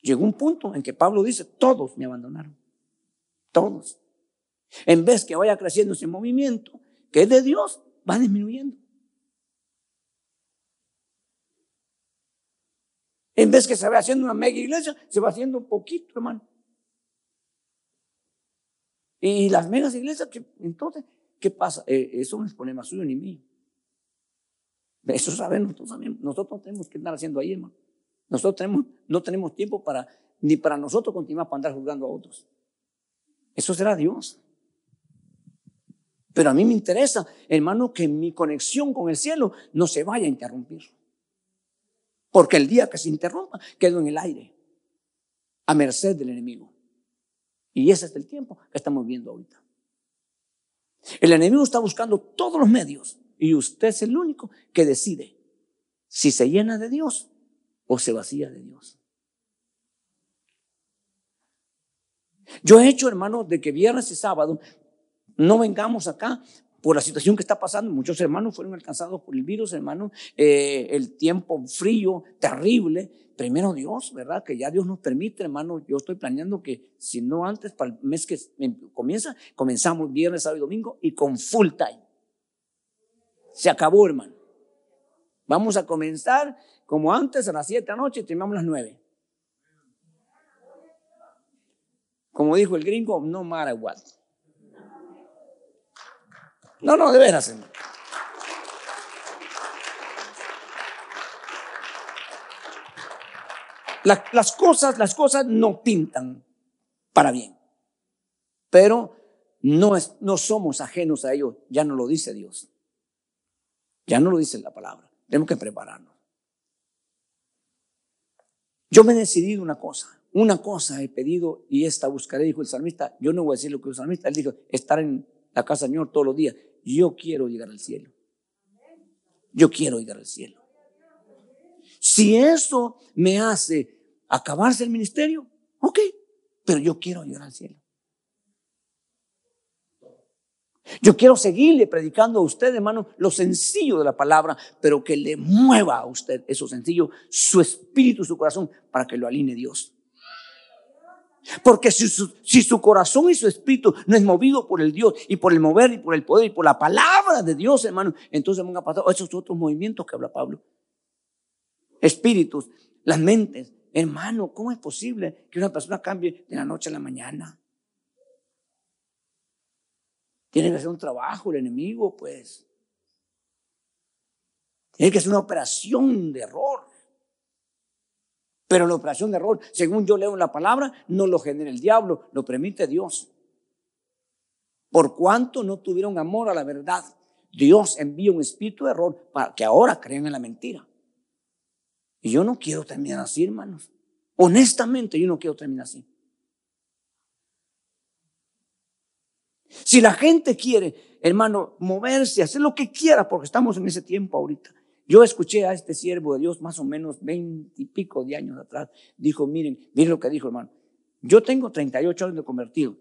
Llegó un punto en que Pablo dice, todos me abandonaron. Todos. En vez que vaya creciendo ese movimiento, que es de Dios, va disminuyendo. En vez que se va haciendo una mega iglesia, se va haciendo un poquito, hermano. Y las megas iglesias, entonces, ¿qué pasa? Eh, eso no es problema suyo ni mío. Eso sabemos nosotros también. Nosotros no tenemos que andar haciendo ahí, hermano. Nosotros tenemos, no tenemos tiempo para, ni para nosotros continuar para andar juzgando a otros. Eso será Dios. Pero a mí me interesa, hermano, que mi conexión con el cielo no se vaya a interrumpir. Porque el día que se interrumpa, quedo en el aire, a merced del enemigo. Y ese es el tiempo que estamos viendo ahorita. El enemigo está buscando todos los medios y usted es el único que decide si se llena de Dios o se vacía de Dios. Yo he hecho, hermano, de que viernes y sábado no vengamos acá por la situación que está pasando. Muchos hermanos fueron alcanzados por el virus, hermano. Eh, el tiempo frío, terrible. Primero Dios, ¿verdad? Que ya Dios nos permite, hermano. Yo estoy planeando que si no antes, para el mes que comienza, comenzamos viernes, sábado y domingo y con full time. Se acabó, hermano. Vamos a comenzar como antes a las 7 de la noche y terminamos a las 9. Como dijo el gringo, no matter what. No, no, de veras, las cosas, las cosas no pintan para bien. Pero no, es, no somos ajenos a ello. Ya no lo dice Dios. Ya no lo dice la palabra. Tenemos que prepararnos. Yo me he decidido una cosa. Una cosa he pedido y esta buscaré, dijo el salmista. Yo no voy a decir lo que el salmista. Él dijo, estar en la casa del Señor todos los días. Yo quiero llegar al cielo. Yo quiero llegar al cielo. Si eso me hace acabarse el ministerio, ok, pero yo quiero llegar al cielo. Yo quiero seguirle predicando a usted, hermano, lo sencillo de la palabra, pero que le mueva a usted eso sencillo, su espíritu, su corazón, para que lo alinee Dios. Porque si su, corazón y su espíritu no es movido por el Dios y por el mover y por el poder y por la palabra de Dios, hermano, entonces van a pasar esos otros movimientos que habla Pablo. Espíritus, las mentes. Hermano, ¿cómo es posible que una persona cambie de la noche a la mañana? Tiene que hacer un trabajo el enemigo, pues. Tiene que hacer una operación de error. Pero la operación de error, según yo leo en la palabra, no lo genera el diablo, lo permite Dios. Por cuanto no tuvieron amor a la verdad, Dios envía un espíritu de error para que ahora crean en la mentira. Y yo no quiero terminar así, hermanos. Honestamente, yo no quiero terminar así. Si la gente quiere, hermano, moverse, hacer lo que quiera, porque estamos en ese tiempo ahorita. Yo escuché a este siervo de Dios más o menos veinte y pico de años atrás. Dijo, miren, miren lo que dijo, hermano. Yo tengo 38 años de convertido.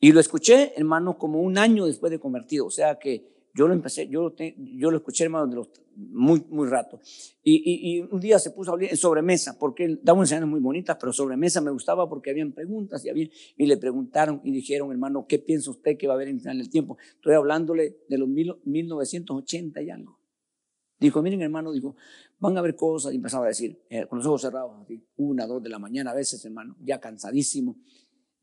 Y lo escuché, hermano, como un año después de convertido. O sea que yo lo empecé, yo lo, yo lo escuché, hermano, de los, muy, muy rato. Y, y, un día se puso a hablar en sobremesa, porque daba enseñanzas muy bonitas, pero sobremesa me gustaba porque habían preguntas y, había, y le preguntaron y dijeron, hermano, ¿qué piensa usted que va a haber en el tiempo? Estoy hablándole de los mil, 1980 y algo. Dijo, miren hermano, dijo, van a haber cosas, y empezaba a decir, eh, con los ojos cerrados, una, dos de la mañana a veces, hermano, ya cansadísimo.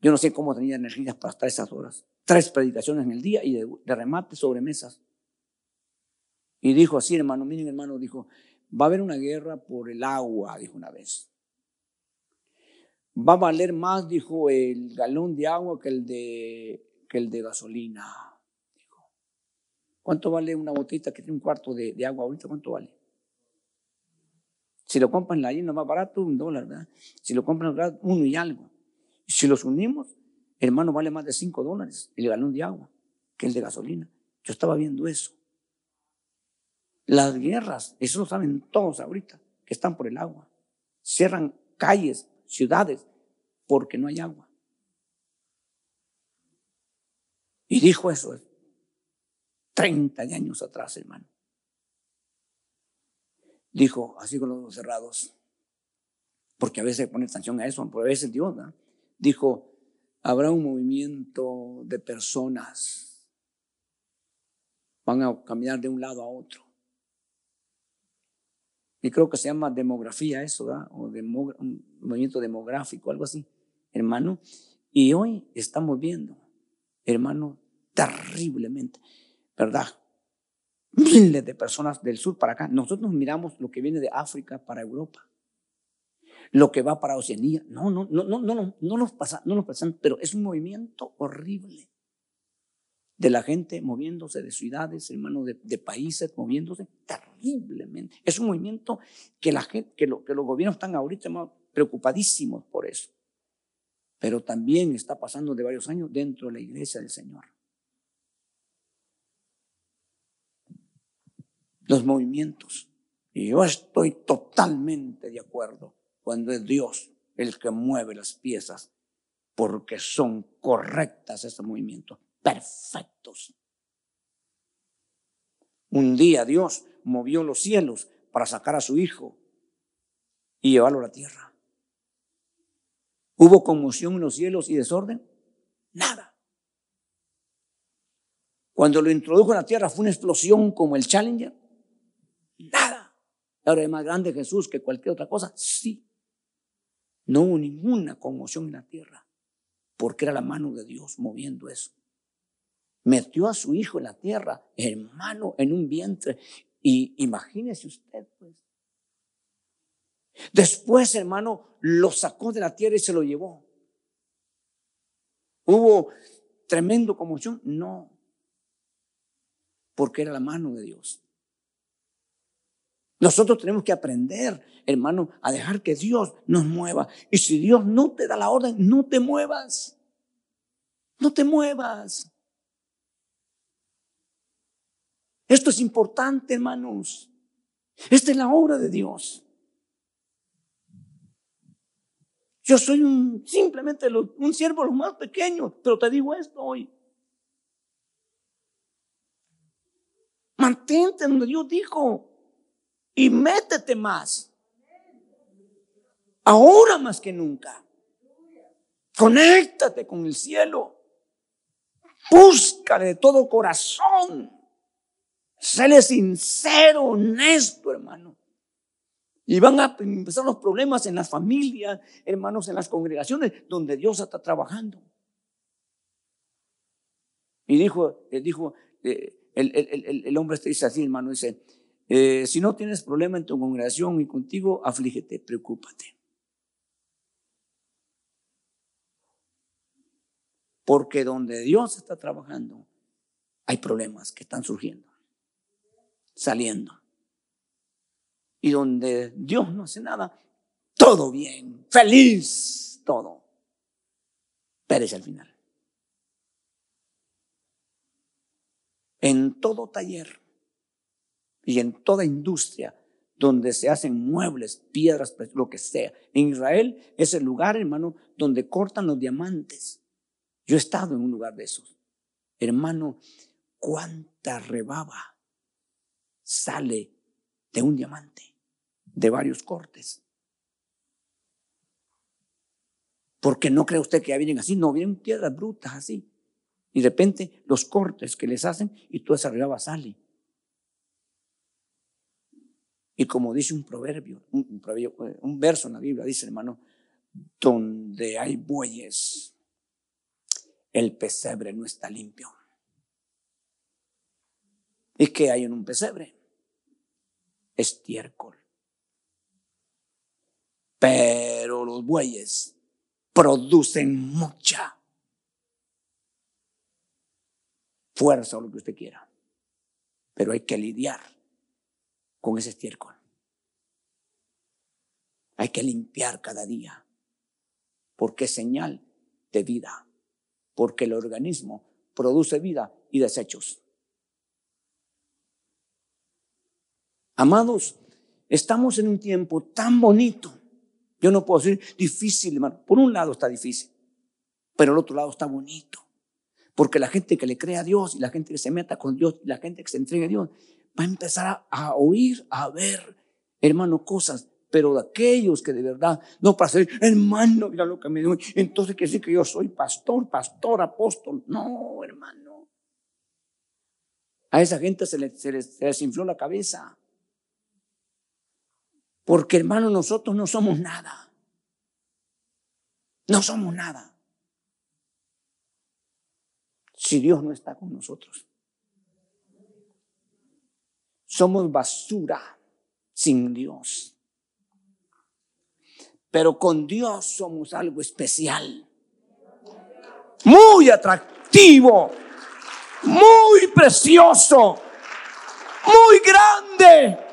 Yo no sé cómo tenía energías para estar esas horas tres predicaciones en el día y de, remate sobre mesas. Y dijo así, hermano, miren hermano, dijo, va a haber una guerra por el agua, dijo una vez. Va a valer más, dijo, el galón de agua que el de, que el de gasolina. ¿Cuánto vale una botita que tiene un cuarto de, agua ahorita? ¿Cuánto vale? Si lo compran la no más barato, un dólar, ¿verdad? Si lo compran uno y algo. Si los unimos, hermano, vale más de 5 dólares el galón de agua que el de gasolina. Yo estaba viendo eso. Las guerras, eso lo saben todos ahorita, que están por el agua. Cierran calles, ciudades, porque no hay agua. Y dijo eso 30 años atrás, hermano. Dijo, así con los ojos cerrados, porque a veces pone atención a eso, pero a veces Dios, ¿no? dijo, habrá un movimiento de personas. Van a caminar de un lado a otro. Y creo que se llama demografía eso, ¿verdad? O un movimiento demográfico, algo así, hermano. Y hoy estamos viendo, hermano, terriblemente, ¿verdad? Miles de personas del sur para acá. Nosotros miramos lo que viene de África para Europa lo que va para Oceanía. No, no, no, no, no, no nos pasa, no nos pasan, pero es un movimiento horrible de la gente moviéndose de ciudades, hermano, de, de, países moviéndose terriblemente. Es un movimiento que la gente, que, lo, que los gobiernos están ahorita preocupadísimos por eso. Pero también está pasando de varios años dentro de la iglesia del Señor. Los movimientos. Y yo estoy totalmente de acuerdo cuando es Dios el que mueve las piezas porque son correctas estos movimientos, perfectos. Un día Dios movió los cielos para sacar a su hijo y llevarlo a la tierra. ¿Hubo conmoción en los cielos y desorden? Nada. Cuando lo introdujo en la tierra fue una explosión como el Challenger. Nada. Ahora es más grande Jesús que cualquier otra cosa. Sí. No hubo ninguna conmoción en la tierra porque era la mano de Dios moviendo eso. Metió a su hijo en la tierra, hermano, en un vientre. Y imagínese usted, pues. Después, hermano, lo sacó de la tierra y se lo llevó. ¿Hubo tremendo conmoción? No, porque era la mano de Dios. Nosotros tenemos que aprender, hermano, a dejar que Dios nos mueva. Y si Dios no te da la orden, no te muevas. No te muevas. Esto es importante, hermanos. Esta es la obra de Dios. Yo soy simplemente un siervo lo más pequeño, pero te digo esto hoy. Mantente donde Dios dijo y métete más. Ahora más que nunca. Conéctate con el cielo. Búscale de todo corazón. Séle sincero, honesto, hermano. Y van a empezar los problemas en las familias, hermanos, en las congregaciones donde Dios está trabajando. Y dijo, dijo eh, el, el, el, hombre dice así, hermano, dice, eh, si no tienes problema en tu congregación y contigo, aflígete, preocúpate. Porque donde Dios está trabajando, hay problemas que están surgiendo, saliendo y donde Dios no hace nada, todo bien, feliz, todo. Perece al final. En todo taller y en toda industria donde se hacen muebles, piedras, lo que sea. En Israel es el lugar, hermano, donde cortan los diamantes. Yo he estado en un lugar de esos. Hermano, cuánta rebaba sale de un diamante de varios cortes. Porque no cree usted que ya vienen así, no, vienen piedras brutas así. Y de repente los cortes que les hacen y toda esa rebaba sale. Y como dice un proverbio, un, un verso en la Biblia, dice hermano, donde hay bueyes, el pesebre no está limpio. ¿Y qué hay en un pesebre? Estiércol. Pero los bueyes producen mucha fuerza o lo que usted quiera. Pero hay que lidiar con ese estiércol. Hay que limpiar cada día. Porque es señal de vida. Porque el organismo produce vida y desechos. Amados, estamos en un tiempo tan bonito yo no puedo decir difícil, hermano. Por un lado está difícil, pero el otro lado está bonito. Porque la gente que le cree a Dios y la gente que se meta con Dios y la gente que se entregue a Dios va a empezar a, oír, a ver, hermano, cosas pero de aquellos que de verdad, no para ser, hermano, mira lo que me dijo, entonces quiere decir que yo soy pastor, pastor, apóstol. No, hermano. A esa gente se les, se les, se les infló la cabeza. Porque hermano, nosotros no somos nada. No somos nada. Si Dios no está con nosotros. Somos basura sin Dios. Pero con Dios somos algo especial. Muy atractivo. Muy precioso. Muy grande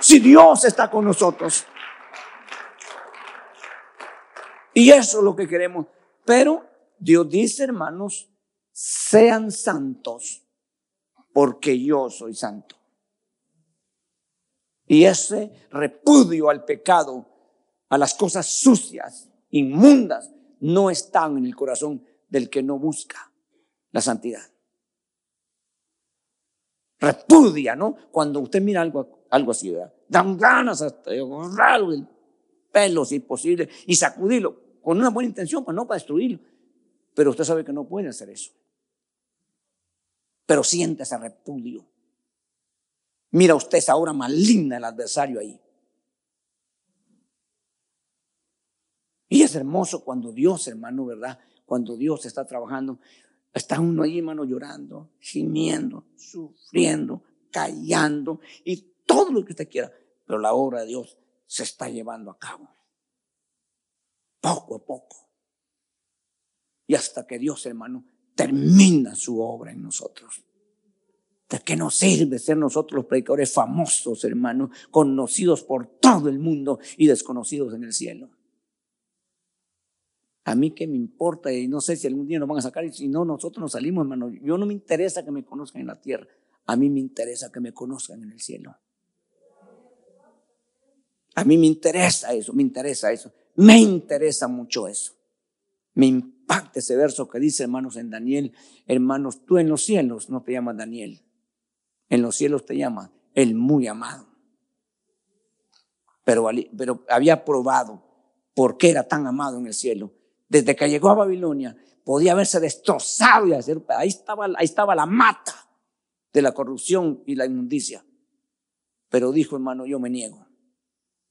si Dios está con nosotros. Y eso es lo que queremos. Pero Dios dice, hermanos, sean santos, porque yo soy santo. Y ese repudio al pecado, a las cosas sucias, inmundas no están en el corazón del que no busca la santidad. Repudia, ¿no? Cuando usted mira algo, algo así, ¿verdad? Dan ganas hasta de agarrarlo el pelo si es posible y sacudirlo con una buena intención, pues no para destruirlo. Pero usted sabe que no puede hacer eso. Pero siente ese repudio. Mira usted esa obra maligna el adversario ahí. Y es hermoso cuando Dios, hermano, ¿verdad? Cuando Dios está trabajando, está uno ahí, hermano, llorando, gimiendo, sufriendo, callando y todo lo que usted quiera. Pero la obra de Dios se está llevando a cabo. Poco a poco. Y hasta que Dios, hermano, termina su obra en nosotros. ¿De qué nos sirve ser nosotros los predicadores famosos, hermano, conocidos por todo el mundo y desconocidos en el cielo? A mí qué me importa y no sé si algún día nos van a sacar y si no, nosotros nos salimos, hermano. Yo no me interesa que me conozcan en la tierra. A mí me interesa que me conozcan en el cielo. A mí me interesa eso, me interesa eso. Me interesa mucho eso. Me impacta ese verso que dice, hermanos, en Daniel, hermanos, tú en los cielos no te llamas Daniel. En los cielos te llamas el muy amado. Pero, pero había probado por qué era tan amado en el cielo desde que llegó a Babilonia, podía haberse destrozado y hacer, ahí estaba, ahí estaba la mata de la corrupción y la inmundicia. Pero dijo, hermano, yo me niego.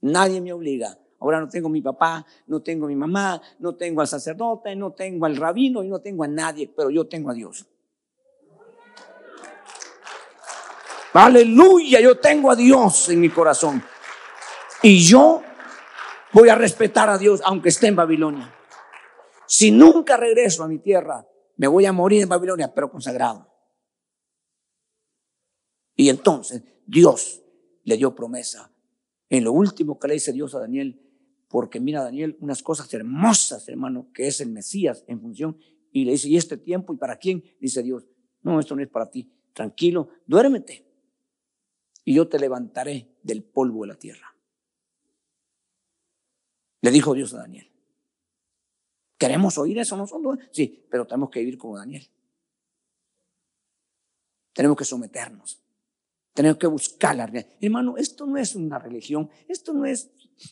Nadie me obliga. Ahora no tengo mi papá, no tengo mi mamá, no tengo al sacerdote, no tengo al rabino y no tengo a nadie, pero yo tengo a Dios. Aleluya, yo tengo a Dios en mi corazón. Y yo voy a respetar a Dios aunque esté en Babilonia. Si nunca regreso a mi tierra, me voy a morir en Babilonia, pero consagrado. Y entonces Dios le dio promesa. En lo último que le dice Dios a Daniel, porque mira Daniel, unas cosas hermosas, hermano, que es el Mesías en función. Y le dice, ¿y este tiempo? ¿Y para quién? Dice Dios, no, esto no es para ti. Tranquilo, duérmete. Y yo te levantaré del polvo de la tierra. Le dijo Dios a Daniel. ¿Queremos oír eso nosotros? Sí, pero tenemos que vivir como Daniel. Tenemos que someternos. Tenemos que buscar la realidad. Hermano, esto no es una religión, esto no es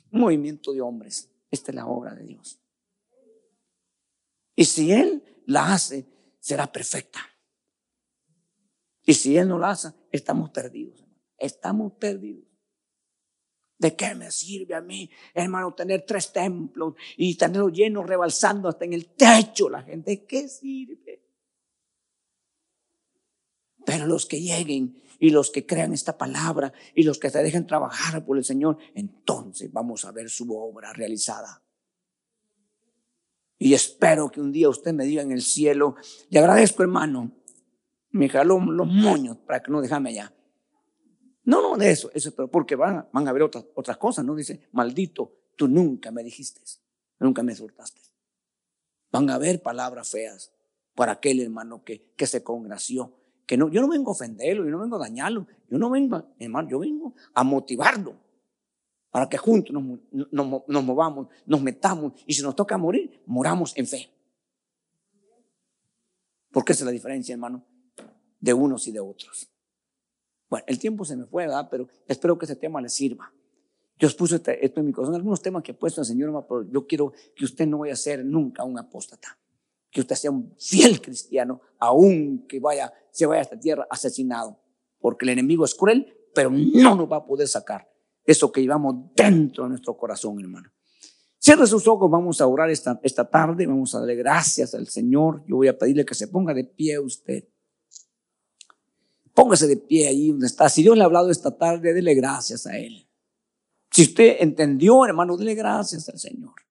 un movimiento de hombres, esta es la obra de Dios. Y si Él la hace, será perfecta. Y si Él no la hace, estamos perdidos. Estamos perdidos. ¿De qué me sirve a mí, hermano, tener tres templos y tenerlo lleno, rebalsando hasta en el techo la gente? ¿De qué sirve? Pero los que lleguen y los que crean esta palabra y los que se dejen trabajar por el Señor, entonces vamos a ver su obra realizada. Y espero que un día usted me diga en el cielo, le agradezco hermano, me jaló los moños para que no déjame allá. No, no, de eso, eso, pero porque van, van a haber otras, otras cosas, ¿no? Dice, maldito, tú nunca me dijiste, nunca me exhortaste. Van a haber palabras feas para aquel hermano que, que se congració. Que no, yo no vengo a ofenderlo, yo no vengo a dañarlo, yo no vengo, hermano, yo vengo a motivarlo para que juntos nos, nos, nos movamos, nos metamos y si nos toca morir, moramos en fe. Porque esa es la diferencia, hermano, de unos y de otros. Bueno, el tiempo se me fue, ¿verdad? Pero espero que ese tema le sirva. Dios puso este, esto en mi corazón, algunos temas que he puesto el Señor, pero yo quiero que usted no vaya a ser nunca un apóstata, que usted sea un fiel cristiano, aun que vaya, se vaya a esta tierra asesinado, porque el enemigo es cruel, pero no nos va a poder sacar eso que llevamos dentro de nuestro corazón, hermano. Cierre sus ojos, vamos a orar esta, esta tarde, vamos a darle gracias al Señor. Yo voy a pedirle que se ponga de pie usted. Póngase de pie ahí donde está. Si Dios le ha hablado esta tarde, dele gracias a Él. Si usted entendió, hermano, dele gracias al Señor.